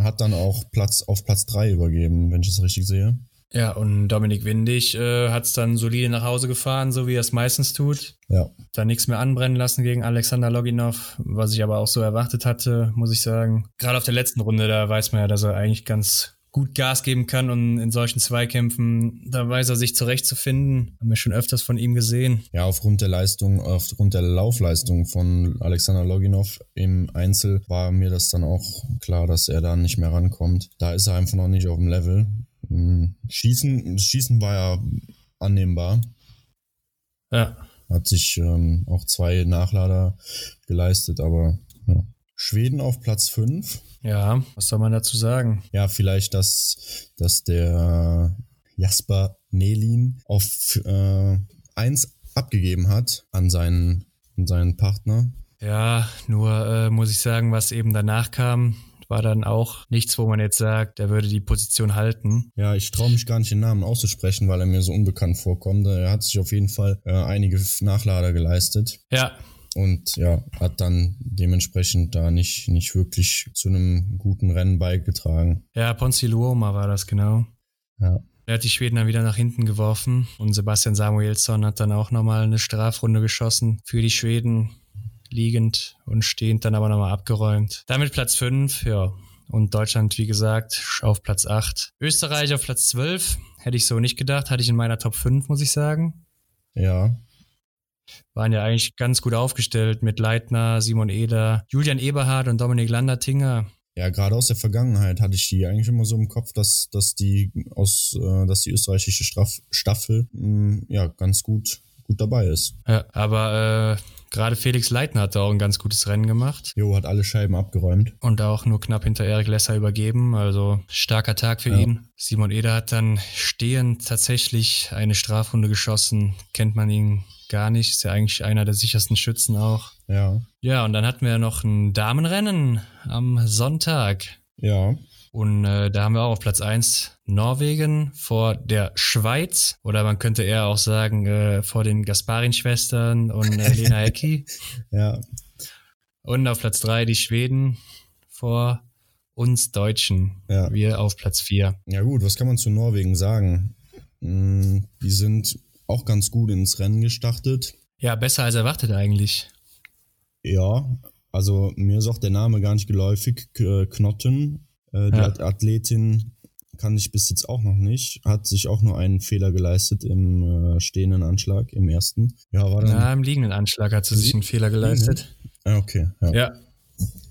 Speaker 1: hat dann auch Platz auf Platz 3 übergeben, wenn ich es richtig sehe.
Speaker 2: Ja, und Dominik Windig äh, hat es dann solide nach Hause gefahren, so wie er es meistens tut.
Speaker 1: Ja.
Speaker 2: Da nichts mehr anbrennen lassen gegen Alexander Loginov, was ich aber auch so erwartet hatte, muss ich sagen. Gerade auf der letzten Runde, da weiß man ja, dass er eigentlich ganz gut Gas geben kann und in solchen Zweikämpfen, da weiß er sich zurechtzufinden. Haben wir schon öfters von ihm gesehen.
Speaker 1: Ja, aufgrund der Leistung, aufgrund der Laufleistung von Alexander Loginov im Einzel war mir das dann auch klar, dass er da nicht mehr rankommt. Da ist er einfach noch nicht auf dem Level. Hm, Schießen, Schießen war ja annehmbar.
Speaker 2: Ja.
Speaker 1: Hat sich ähm, auch zwei Nachlader geleistet, aber ja. Schweden auf Platz 5.
Speaker 2: Ja, was soll man dazu sagen?
Speaker 1: Ja, vielleicht, dass, dass der Jasper Nelin auf äh, 1 abgegeben hat an seinen, an seinen Partner.
Speaker 2: Ja, nur äh, muss ich sagen, was eben danach kam, war dann auch nichts, wo man jetzt sagt, er würde die Position halten.
Speaker 1: Ja, ich traue mich gar nicht den Namen auszusprechen, weil er mir so unbekannt vorkommt. Er hat sich auf jeden Fall äh, einige Nachlader geleistet.
Speaker 2: Ja,
Speaker 1: und ja, hat dann dementsprechend da nicht, nicht wirklich zu einem guten Rennen beigetragen.
Speaker 2: Ja, Ponzi Luoma war das genau.
Speaker 1: Ja.
Speaker 2: Er hat die Schweden dann wieder nach hinten geworfen und Sebastian Samuelsson hat dann auch nochmal eine Strafrunde geschossen für die Schweden, liegend und stehend dann aber nochmal abgeräumt. Damit Platz 5, ja. Und Deutschland, wie gesagt, auf Platz 8. Österreich auf Platz 12. Hätte ich so nicht gedacht, hatte ich in meiner Top 5, muss ich sagen.
Speaker 1: Ja,
Speaker 2: waren ja eigentlich ganz gut aufgestellt mit Leitner, Simon Eder, Julian Eberhardt und Dominik Landertinger.
Speaker 1: Ja, gerade aus der Vergangenheit hatte ich die eigentlich immer so im Kopf, dass, dass die aus, äh, dass die österreichische Straf Staffel mh, mm, ja ganz gut, gut dabei ist.
Speaker 2: Ja, aber äh, gerade Felix Leitner hat da auch ein ganz gutes Rennen gemacht.
Speaker 1: Jo, hat alle Scheiben abgeräumt.
Speaker 2: Und auch nur knapp hinter Erik Lesser übergeben. Also starker Tag für ja. ihn. Simon Eder hat dann stehend tatsächlich eine Strafrunde geschossen. Kennt man ihn gar nicht. Ist ja eigentlich einer der sichersten Schützen auch.
Speaker 1: Ja.
Speaker 2: Ja, und dann hatten wir noch ein Damenrennen am Sonntag.
Speaker 1: Ja.
Speaker 2: Und äh, da haben wir auch auf Platz 1 Norwegen vor der Schweiz. Oder man könnte eher auch sagen, äh, vor den Gasparin-Schwestern und äh, Lena Ecki.
Speaker 1: ja.
Speaker 2: Und auf Platz 3 die Schweden vor uns Deutschen.
Speaker 1: Ja.
Speaker 2: Wir auf Platz 4.
Speaker 1: Ja gut, was kann man zu Norwegen sagen? Hm, die sind auch ganz gut ins Rennen gestartet.
Speaker 2: Ja, besser als erwartet eigentlich.
Speaker 1: Ja, also mir ist auch der Name gar nicht geläufig. Knotten, äh, die ja. Athletin kann ich bis jetzt auch noch nicht. Hat sich auch nur einen Fehler geleistet im äh, stehenden Anschlag, im ersten.
Speaker 2: Ja, war dann. Ja, im liegenden Anschlag hat sie sich einen Fehler geleistet.
Speaker 1: Ah, okay.
Speaker 2: Ja. ja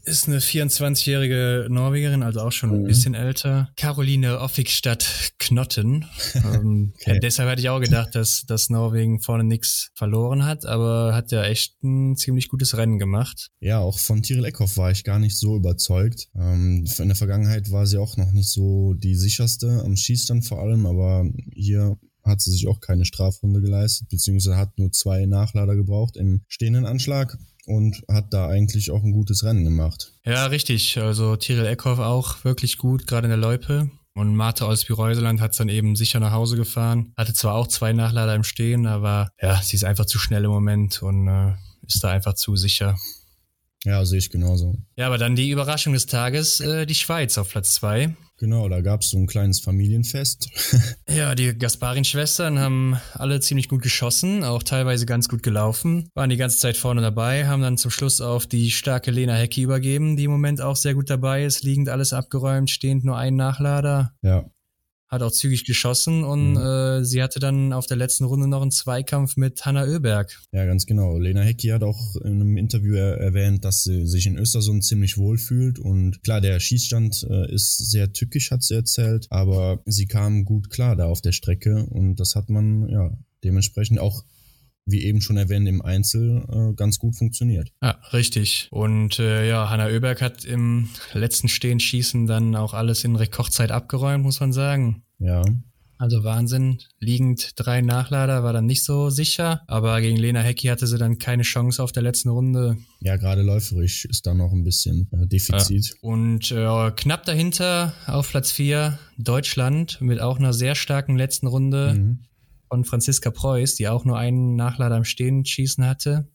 Speaker 2: ist eine 24-jährige Norwegerin, also auch schon ein mhm. bisschen älter. Caroline Offigstadt Knotten. ähm, okay. Deshalb hatte ich auch gedacht, dass, dass Norwegen vorne nichts verloren hat, aber hat ja echt ein ziemlich gutes Rennen gemacht.
Speaker 1: Ja, auch von Tiril Eckhoff war ich gar nicht so überzeugt. Ähm, in der Vergangenheit war sie auch noch nicht so die sicherste am Schießstand vor allem, aber hier hat sie sich auch keine Strafrunde geleistet, beziehungsweise hat nur zwei Nachlader gebraucht im stehenden Anschlag und hat da eigentlich auch ein gutes Rennen gemacht.
Speaker 2: Ja, richtig. Also Tyrell Eckhoff auch wirklich gut, gerade in der Loipe. Und Marte Olsby-Reuseland hat es dann eben sicher nach Hause gefahren. Hatte zwar auch zwei Nachlader im Stehen, aber ja, sie ist einfach zu schnell im Moment und äh, ist da einfach zu sicher.
Speaker 1: Ja, sehe ich genauso.
Speaker 2: Ja, aber dann die Überraschung des Tages, äh, die Schweiz auf Platz zwei.
Speaker 1: Genau, da gab es so ein kleines Familienfest.
Speaker 2: ja, die Gasparin-Schwestern haben alle ziemlich gut geschossen, auch teilweise ganz gut gelaufen, waren die ganze Zeit vorne dabei, haben dann zum Schluss auf die starke Lena Hecki übergeben, die im Moment auch sehr gut dabei ist, liegend alles abgeräumt, stehend nur ein Nachlader.
Speaker 1: Ja
Speaker 2: hat auch zügig geschossen und mhm. äh, sie hatte dann auf der letzten Runde noch einen Zweikampf mit Hanna Oeberg.
Speaker 1: Ja, ganz genau. Lena Hecki hat auch in einem Interview er erwähnt, dass sie sich in Östersund ziemlich wohl fühlt und klar, der Schießstand äh, ist sehr tückisch, hat sie erzählt, aber sie kam gut klar da auf der Strecke und das hat man ja dementsprechend auch wie eben schon erwähnt, im Einzel äh, ganz gut funktioniert.
Speaker 2: Ja, richtig. Und äh, ja, Hanna Oeberg hat im letzten Stehenschießen dann auch alles in Rekordzeit abgeräumt, muss man sagen.
Speaker 1: Ja.
Speaker 2: Also Wahnsinn. Liegend drei Nachlader war dann nicht so sicher, aber gegen Lena Hecki hatte sie dann keine Chance auf der letzten Runde.
Speaker 1: Ja, gerade läuferisch ist da noch ein bisschen äh, Defizit.
Speaker 2: Ja. Und äh, knapp dahinter auf Platz vier Deutschland mit auch einer sehr starken letzten Runde. Mhm. Von Franziska Preuß, die auch nur einen Nachlader am Stehen schießen hatte.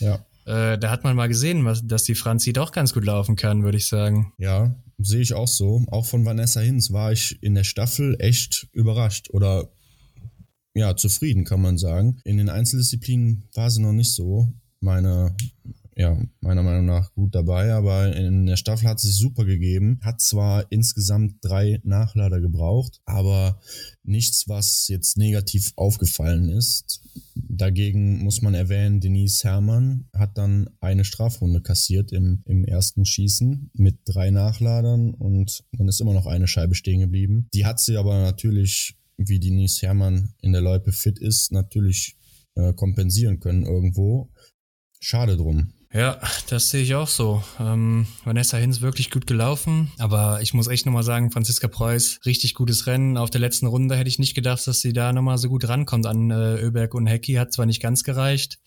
Speaker 1: Ja.
Speaker 2: Äh, da hat man mal gesehen, was, dass die Franzi doch ganz gut laufen kann, würde ich sagen.
Speaker 1: Ja, sehe ich auch so. Auch von Vanessa Hinz war ich in der Staffel echt überrascht oder ja, zufrieden, kann man sagen. In den Einzeldisziplinen war sie noch nicht so meine ja, meiner Meinung nach gut dabei, aber in der Staffel hat es sich super gegeben. Hat zwar insgesamt drei Nachlader gebraucht, aber nichts, was jetzt negativ aufgefallen ist. Dagegen muss man erwähnen, Denise Herrmann hat dann eine Strafrunde kassiert im, im ersten Schießen mit drei Nachladern und dann ist immer noch eine Scheibe stehen geblieben. Die hat sie aber natürlich, wie Denise Herrmann in der Loipe fit ist, natürlich äh, kompensieren können irgendwo. Schade drum.
Speaker 2: Ja, das sehe ich auch so. Ähm, Vanessa Hinz wirklich gut gelaufen, aber ich muss echt nochmal sagen, Franziska Preuß, richtig gutes Rennen. Auf der letzten Runde hätte ich nicht gedacht, dass sie da nochmal so gut rankommt an äh, Öberg und Hecki. Hat zwar nicht ganz gereicht,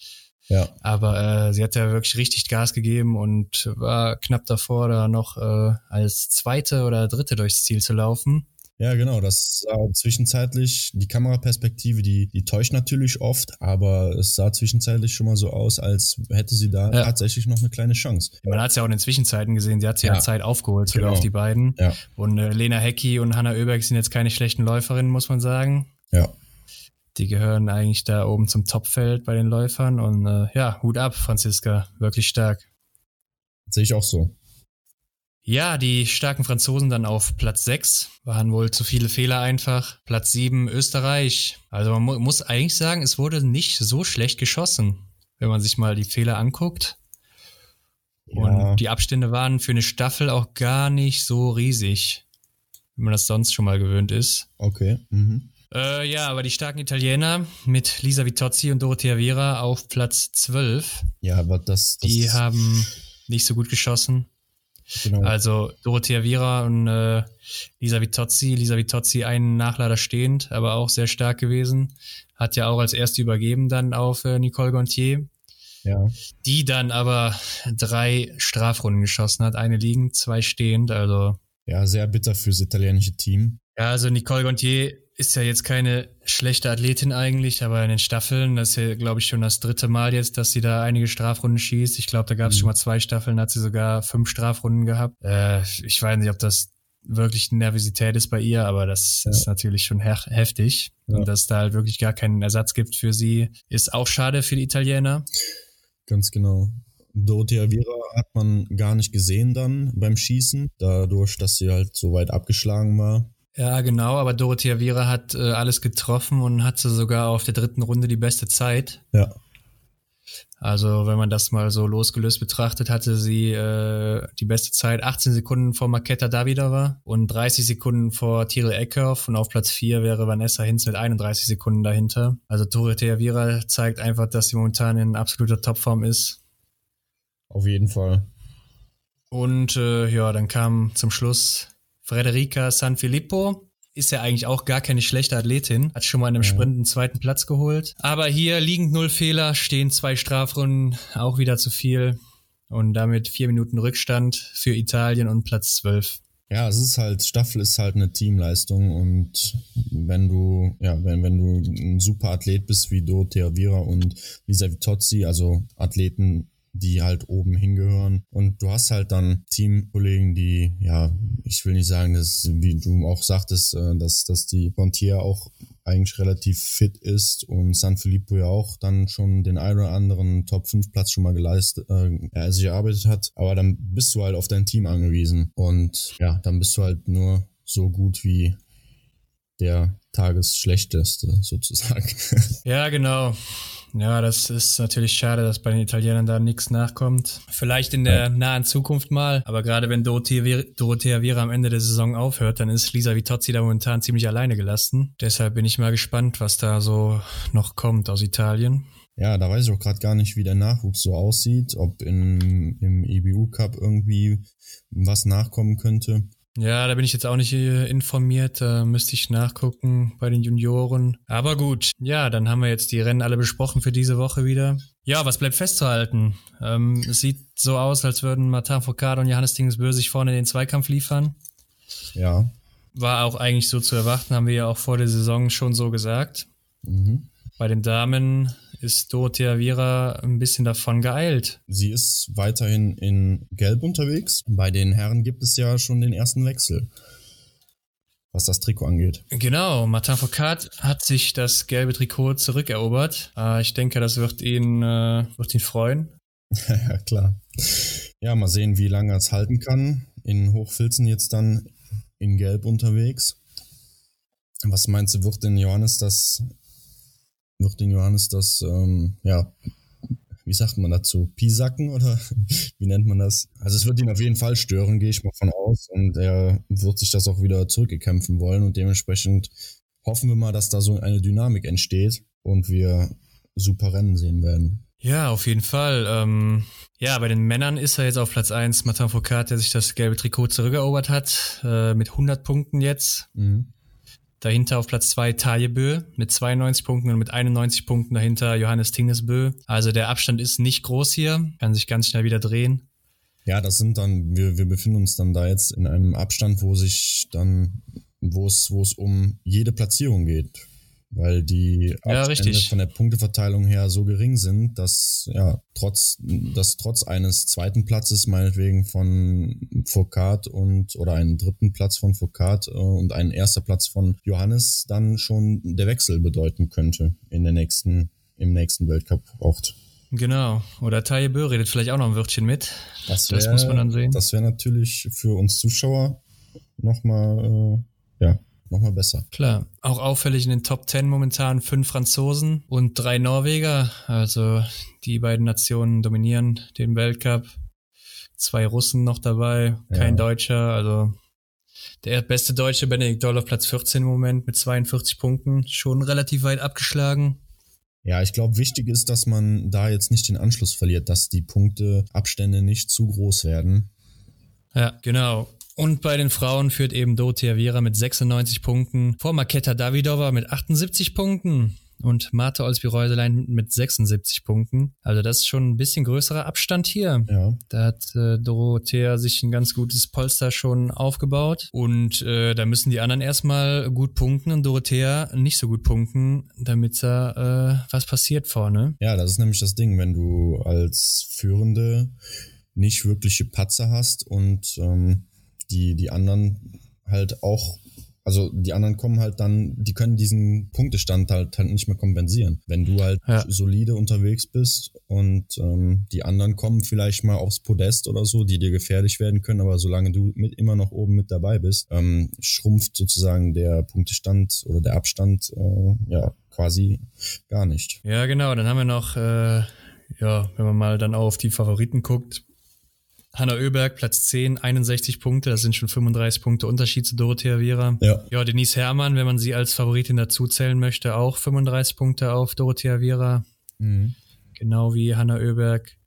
Speaker 1: ja.
Speaker 2: aber äh, sie hat ja wirklich richtig Gas gegeben und war knapp davor, da noch äh, als Zweite oder Dritte durchs Ziel zu laufen.
Speaker 1: Ja, genau. Das sah zwischenzeitlich, die Kameraperspektive, die, die täuscht natürlich oft, aber es sah zwischenzeitlich schon mal so aus, als hätte sie da ja. tatsächlich noch eine kleine Chance.
Speaker 2: Man hat es ja auch in den Zwischenzeiten gesehen, sie hat sich ja, ja Zeit aufgeholt, sogar genau. auf die beiden.
Speaker 1: Ja.
Speaker 2: Und äh, Lena Hecki und Hanna Oeberg sind jetzt keine schlechten Läuferinnen, muss man sagen.
Speaker 1: Ja.
Speaker 2: Die gehören eigentlich da oben zum Topfeld bei den Läufern und äh, ja, Hut ab, Franziska, wirklich stark.
Speaker 1: Sehe ich auch so.
Speaker 2: Ja, die starken Franzosen dann auf Platz 6 waren wohl zu viele Fehler einfach. Platz 7 Österreich. Also man mu muss eigentlich sagen, es wurde nicht so schlecht geschossen, wenn man sich mal die Fehler anguckt. Ja. Und die Abstände waren für eine Staffel auch gar nicht so riesig, wie man das sonst schon mal gewöhnt ist.
Speaker 1: Okay. Mhm.
Speaker 2: Äh, ja, aber die starken Italiener mit Lisa Vitozzi und Dorothea Vera auf Platz 12.
Speaker 1: Ja, aber das,
Speaker 2: das die haben nicht so gut geschossen. Genau. Also Dorothea Viera und äh, Lisa Vitozzi. Lisa Vitozzi einen Nachlader stehend, aber auch sehr stark gewesen. Hat ja auch als erste übergeben dann auf äh, Nicole Gontier.
Speaker 1: Ja.
Speaker 2: Die dann aber drei Strafrunden geschossen hat. Eine liegend, zwei stehend. Also.
Speaker 1: Ja, sehr bitter fürs italienische Team.
Speaker 2: Ja, also Nicole Gontier ist ja jetzt keine schlechte Athletin eigentlich, aber in den Staffeln, das ist ja, glaube ich, schon das dritte Mal jetzt, dass sie da einige Strafrunden schießt. Ich glaube, da gab es mhm. schon mal zwei Staffeln, hat sie sogar fünf Strafrunden gehabt. Äh, ich weiß nicht, ob das wirklich Nervosität ist bei ihr, aber das ja. ist natürlich schon he heftig. Ja. Und dass da halt wirklich gar keinen Ersatz gibt für sie, ist auch schade für die Italiener.
Speaker 1: Ganz genau. Dorothea Vira hat man gar nicht gesehen dann beim Schießen, dadurch, dass sie halt so weit abgeschlagen war.
Speaker 2: Ja, genau, aber Dorothea Viera hat äh, alles getroffen und hatte sogar auf der dritten Runde die beste Zeit.
Speaker 1: Ja.
Speaker 2: Also, wenn man das mal so losgelöst betrachtet, hatte sie äh, die beste Zeit 18 Sekunden vor Maketa Davidova und 30 Sekunden vor Tyrell Eckhoff und auf Platz 4 wäre Vanessa Hinz mit 31 Sekunden dahinter. Also Dorothea Viera zeigt einfach, dass sie momentan in absoluter Topform ist.
Speaker 1: Auf jeden Fall.
Speaker 2: Und äh, ja, dann kam zum Schluss Frederica Sanfilippo ist ja eigentlich auch gar keine schlechte Athletin, hat schon mal in einem. Sprint einen zweiten Platz geholt. Aber hier liegend null Fehler, stehen zwei Strafrunden, auch wieder zu viel. Und damit vier Minuten Rückstand für Italien und Platz zwölf.
Speaker 1: Ja, es ist halt, Staffel ist halt eine Teamleistung und wenn du, ja, wenn, wenn du ein super Athlet bist wie Dorothea Vira und Lisa Vitozzi, also Athleten, die halt oben hingehören. Und du hast halt dann Teamkollegen, die, ja, ich will nicht sagen, dass, wie du auch sagtest, äh, dass, dass die Pontier auch eigentlich relativ fit ist und San Filippo ja auch dann schon den einen oder anderen Top 5 Platz schon mal geleistet, äh, sich erarbeitet hat. Aber dann bist du halt auf dein Team angewiesen. Und ja, dann bist du halt nur so gut wie der Tagesschlechteste sozusagen.
Speaker 2: Ja, genau. Ja, das ist natürlich schade, dass bei den Italienern da nichts nachkommt. Vielleicht in der nahen Zukunft mal, aber gerade wenn Dorothea, Vera am Ende der Saison aufhört, dann ist Lisa Vitozzi da momentan ziemlich alleine gelassen. Deshalb bin ich mal gespannt, was da so noch kommt aus Italien.
Speaker 1: Ja, da weiß ich auch gerade gar nicht, wie der Nachwuchs so aussieht, ob in, im EBU Cup irgendwie was nachkommen könnte.
Speaker 2: Ja, da bin ich jetzt auch nicht äh, informiert. Da müsste ich nachgucken bei den Junioren. Aber gut, ja, dann haben wir jetzt die Rennen alle besprochen für diese Woche wieder. Ja, was bleibt festzuhalten? Ähm, es sieht so aus, als würden Martin Foucault und Johannes Dingsbö sich vorne den Zweikampf liefern.
Speaker 1: Ja.
Speaker 2: war auch eigentlich so zu erwarten, haben wir ja auch vor der Saison schon so gesagt.
Speaker 1: Mhm.
Speaker 2: Bei den Damen ist Dorothea Viera ein bisschen davon geeilt.
Speaker 1: Sie ist weiterhin in Gelb unterwegs. Bei den Herren gibt es ja schon den ersten Wechsel, was das Trikot angeht.
Speaker 2: Genau, Martin Foucault hat sich das gelbe Trikot zurückerobert. Äh, ich denke, das wird ihn, äh, wird ihn freuen.
Speaker 1: ja, klar. Ja, mal sehen, wie lange es halten kann. In Hochfilzen jetzt dann in Gelb unterwegs. Was meinst du, wird denn Johannes das wird den Johannes das, ähm, ja, wie sagt man dazu, Pisacken oder wie nennt man das? Also es wird ihn auf jeden Fall stören, gehe ich mal von aus. Und er wird sich das auch wieder zurückgekämpfen wollen. Und dementsprechend hoffen wir mal, dass da so eine Dynamik entsteht und wir super Rennen sehen werden.
Speaker 2: Ja, auf jeden Fall. Ähm, ja, bei den Männern ist er jetzt auf Platz 1 Martin Foucault, der sich das gelbe Trikot zurückerobert hat, äh, mit 100 Punkten jetzt. Mhm. Dahinter auf Platz 2 Tajebö mit 92 Punkten und mit 91 Punkten dahinter Johannes Tingesbö. Also der Abstand ist nicht groß hier, kann sich ganz schnell wieder drehen.
Speaker 1: Ja, das sind dann, wir, wir befinden uns dann da jetzt in einem Abstand, wo sich dann, wo es, wo es um jede Platzierung geht weil die
Speaker 2: ja, Abstände
Speaker 1: von der Punkteverteilung her so gering sind, dass ja trotz dass trotz eines zweiten Platzes meinetwegen von Foucault und oder einen dritten Platz von Foucault äh, und ein erster Platz von Johannes dann schon der Wechsel bedeuten könnte in der nächsten im nächsten Weltcup-Ort.
Speaker 2: Genau. Oder Taye Bö redet vielleicht auch noch ein Wörtchen mit.
Speaker 1: Das, wär, das muss man dann sehen. Das wäre natürlich für uns Zuschauer nochmal, äh, ja, nochmal besser.
Speaker 2: Klar. Auch auffällig in den Top Ten momentan fünf Franzosen und drei Norweger. Also die beiden Nationen dominieren den Weltcup. Zwei Russen noch dabei, kein ja. Deutscher. Also der beste Deutsche, Benedikt Doll auf Platz 14 im Moment mit 42 Punkten. Schon relativ weit abgeschlagen.
Speaker 1: Ja, ich glaube, wichtig ist, dass man da jetzt nicht den Anschluss verliert, dass die Punkteabstände nicht zu groß werden.
Speaker 2: Ja, genau. Und bei den Frauen führt eben Dorothea Viera mit 96 Punkten vor Maketa Davidova mit 78 Punkten und Martha Olsby-Reuselein mit 76 Punkten. Also das ist schon ein bisschen größerer Abstand hier.
Speaker 1: Ja.
Speaker 2: Da hat äh, Dorothea sich ein ganz gutes Polster schon aufgebaut und äh, da müssen die anderen erstmal gut punkten und Dorothea nicht so gut punkten, damit da äh, was passiert vorne.
Speaker 1: Ja, das ist nämlich das Ding, wenn du als Führende nicht wirkliche Patzer hast und ähm, die, die anderen halt auch, also die anderen kommen halt dann, die können diesen Punktestand halt, halt nicht mehr kompensieren. Wenn du halt ja. solide unterwegs bist und ähm, die anderen kommen vielleicht mal aufs Podest oder so, die dir gefährlich werden können, aber solange du mit immer noch oben mit dabei bist, ähm, schrumpft sozusagen der Punktestand oder der Abstand äh, ja quasi gar nicht.
Speaker 2: Ja, genau. Dann haben wir noch, äh, ja, wenn man mal dann auf die Favoriten guckt, Hanna Oeberg, Platz 10, 61 Punkte. Das sind schon 35 Punkte Unterschied zu Dorothea Viera.
Speaker 1: Ja.
Speaker 2: ja, Denise Herrmann, wenn man sie als Favoritin dazuzählen möchte, auch 35 Punkte auf Dorothea Viera. Mhm. Genau wie Hanna Oeberg.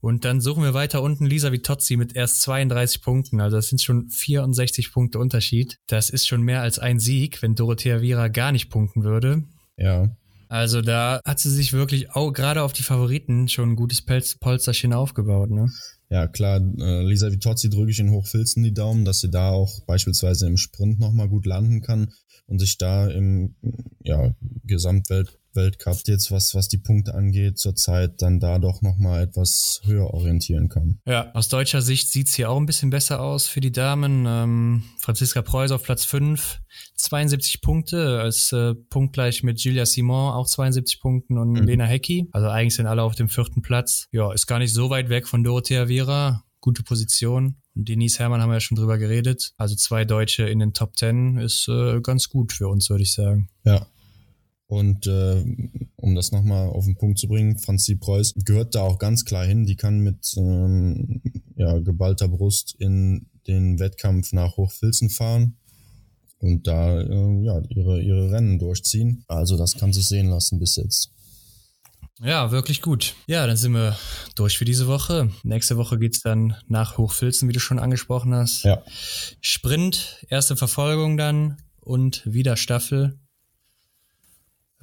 Speaker 2: Und dann suchen wir weiter unten Lisa Vitozzi mit erst 32 Punkten. Also das sind schon 64 Punkte Unterschied. Das ist schon mehr als ein Sieg, wenn Dorothea Viera gar nicht punkten würde.
Speaker 1: Ja.
Speaker 2: Also da hat sie sich wirklich auch gerade auf die Favoriten schon ein gutes Polsterchen aufgebaut, ne?
Speaker 1: Ja, klar, äh, Lisa Vitozzi drücke ich in Hochfilzen die Daumen, dass sie da auch beispielsweise im Sprint nochmal gut landen kann und sich da im ja, Gesamtwelt Weltcup jetzt, was, was die Punkte angeht, zurzeit dann da doch nochmal etwas höher orientieren kann.
Speaker 2: Ja, aus deutscher Sicht sieht's hier auch ein bisschen besser aus für die Damen. Ähm, Franziska Preuß auf Platz 5, 72 Punkte, als äh, punktgleich mit Julia Simon auch 72 Punkten und mhm. Lena Hecki. Also eigentlich sind alle auf dem vierten Platz. Ja, ist gar nicht so weit weg von Dorothea Vera. Gute Position. Und Denise Herrmann haben wir ja schon drüber geredet. Also zwei Deutsche in den Top Ten ist äh, ganz gut für uns, würde ich sagen.
Speaker 1: Ja, und äh, um das nochmal auf den Punkt zu bringen, Franzi Preuß gehört da auch ganz klar hin. Die kann mit ähm, ja, geballter Brust in den Wettkampf nach Hochfilzen fahren und da äh, ja, ihre, ihre Rennen durchziehen. Also das kann sich sehen lassen bis jetzt.
Speaker 2: Ja, wirklich gut. Ja, dann sind wir durch für diese Woche. Nächste Woche geht's dann nach Hochfilzen, wie du schon angesprochen hast.
Speaker 1: Ja.
Speaker 2: Sprint, erste Verfolgung dann und wieder Staffel.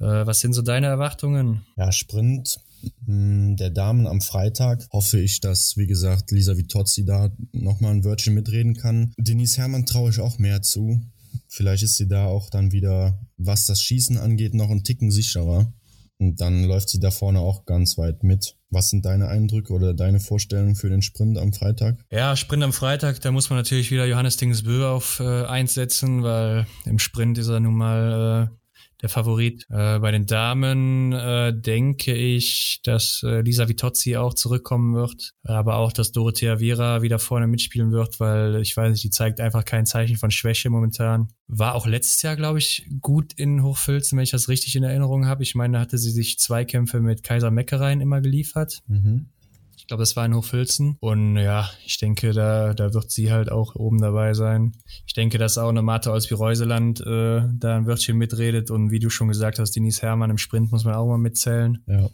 Speaker 2: Äh, was sind so deine Erwartungen?
Speaker 1: Ja, Sprint hm, der Damen am Freitag hoffe ich, dass, wie gesagt, Lisa Vitozzi da nochmal ein Wörtchen mitreden kann. Denise Herrmann traue ich auch mehr zu. Vielleicht ist sie da auch dann wieder, was das Schießen angeht, noch ein Ticken sicherer. Und dann läuft sie da vorne auch ganz weit mit. Was sind deine Eindrücke oder deine Vorstellungen für den Sprint am Freitag?
Speaker 2: Ja, Sprint am Freitag, da muss man natürlich wieder Johannes Dingsbö auf äh, eins setzen, weil im Sprint ist er nun mal äh, der Favorit. Äh, bei den Damen äh, denke ich, dass äh, Lisa Vitozzi auch zurückkommen wird, aber auch, dass Dorothea Vera wieder vorne mitspielen wird, weil ich weiß nicht, die zeigt einfach kein Zeichen von Schwäche momentan. War auch letztes Jahr, glaube ich, gut in Hochfilzen, wenn ich das richtig in Erinnerung habe. Ich meine, da hatte sie sich Zweikämpfe mit Kaiser Meckereien immer geliefert. Mhm. Ich glaube, das war in Hochfilzen. Und ja, ich denke, da, da wird sie halt auch oben dabei sein. Ich denke, dass auch eine Martha Olsby-Reuseland äh, da ein Wörtchen mitredet. Und wie du schon gesagt hast, Denise Herrmann im Sprint muss man auch mal mitzählen.
Speaker 1: Ja.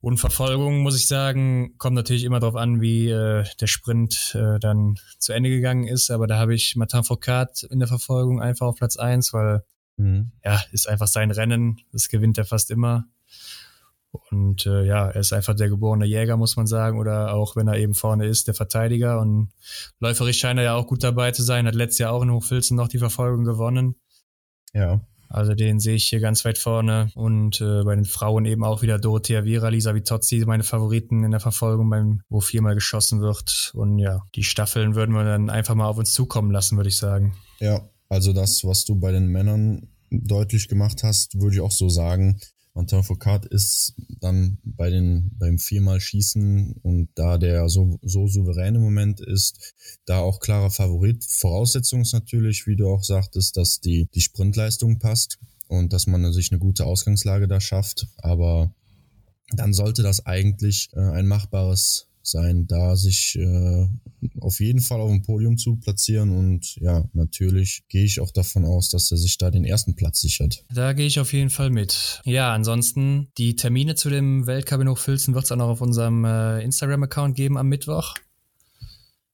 Speaker 2: Und Verfolgung, muss ich sagen, kommt natürlich immer darauf an, wie äh, der Sprint äh, dann zu Ende gegangen ist. Aber da habe ich Martin Foucault in der Verfolgung einfach auf Platz eins, weil mhm. ja, ist einfach sein Rennen. Das gewinnt er fast immer. Und äh, ja, er ist einfach der geborene Jäger, muss man sagen. Oder auch wenn er eben vorne ist, der Verteidiger. Und läuferisch scheint er ja auch gut dabei zu sein. Hat letztes Jahr auch in Hochfilzen noch die Verfolgung gewonnen.
Speaker 1: Ja.
Speaker 2: Also den sehe ich hier ganz weit vorne. Und äh, bei den Frauen eben auch wieder Dorothea Vera, Lisa Vitozzi, meine Favoriten in der Verfolgung, beim, wo viermal geschossen wird. Und ja, die Staffeln würden wir dann einfach mal auf uns zukommen lassen, würde ich sagen.
Speaker 1: Ja, also das, was du bei den Männern deutlich gemacht hast, würde ich auch so sagen. Martin Foucault ist dann bei den, beim viermal Schießen und da der so, so souveräne Moment ist, da auch klarer Favorit. Voraussetzung ist natürlich, wie du auch sagtest, dass die, die Sprintleistung passt und dass man sich eine gute Ausgangslage da schafft. Aber dann sollte das eigentlich äh, ein machbares sein, da sich äh, auf jeden Fall auf dem Podium zu platzieren. Und ja, natürlich gehe ich auch davon aus, dass er sich da den ersten Platz sichert.
Speaker 2: Da gehe ich auf jeden Fall mit. Ja, ansonsten die Termine zu dem Weltcup in Hochfilzen wird es auch noch auf unserem äh, Instagram-Account geben am Mittwoch.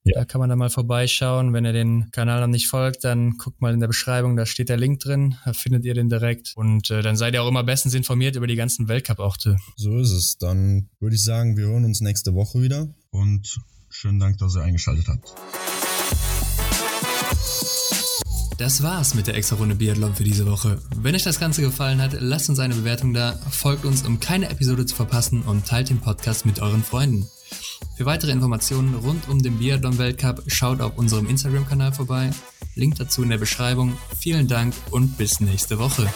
Speaker 2: Ja. Da kann man da mal vorbeischauen. Wenn ihr den Kanal noch nicht folgt, dann guckt mal in der Beschreibung, da steht der Link drin, da findet ihr den direkt. Und äh, dann seid ihr auch immer bestens informiert über die ganzen Weltcup-Orte.
Speaker 1: So ist es. Dann würde ich sagen, wir hören uns nächste Woche wieder. Und schönen Dank, dass ihr eingeschaltet habt.
Speaker 2: Das war's mit der extra Runde Biathlon für diese Woche. Wenn euch das Ganze gefallen hat, lasst uns eine Bewertung da, folgt uns, um keine Episode zu verpassen und teilt den Podcast mit euren Freunden. Für weitere Informationen rund um den Biathlon-Weltcup schaut auf unserem Instagram-Kanal vorbei. Link dazu in der Beschreibung. Vielen Dank und bis nächste Woche.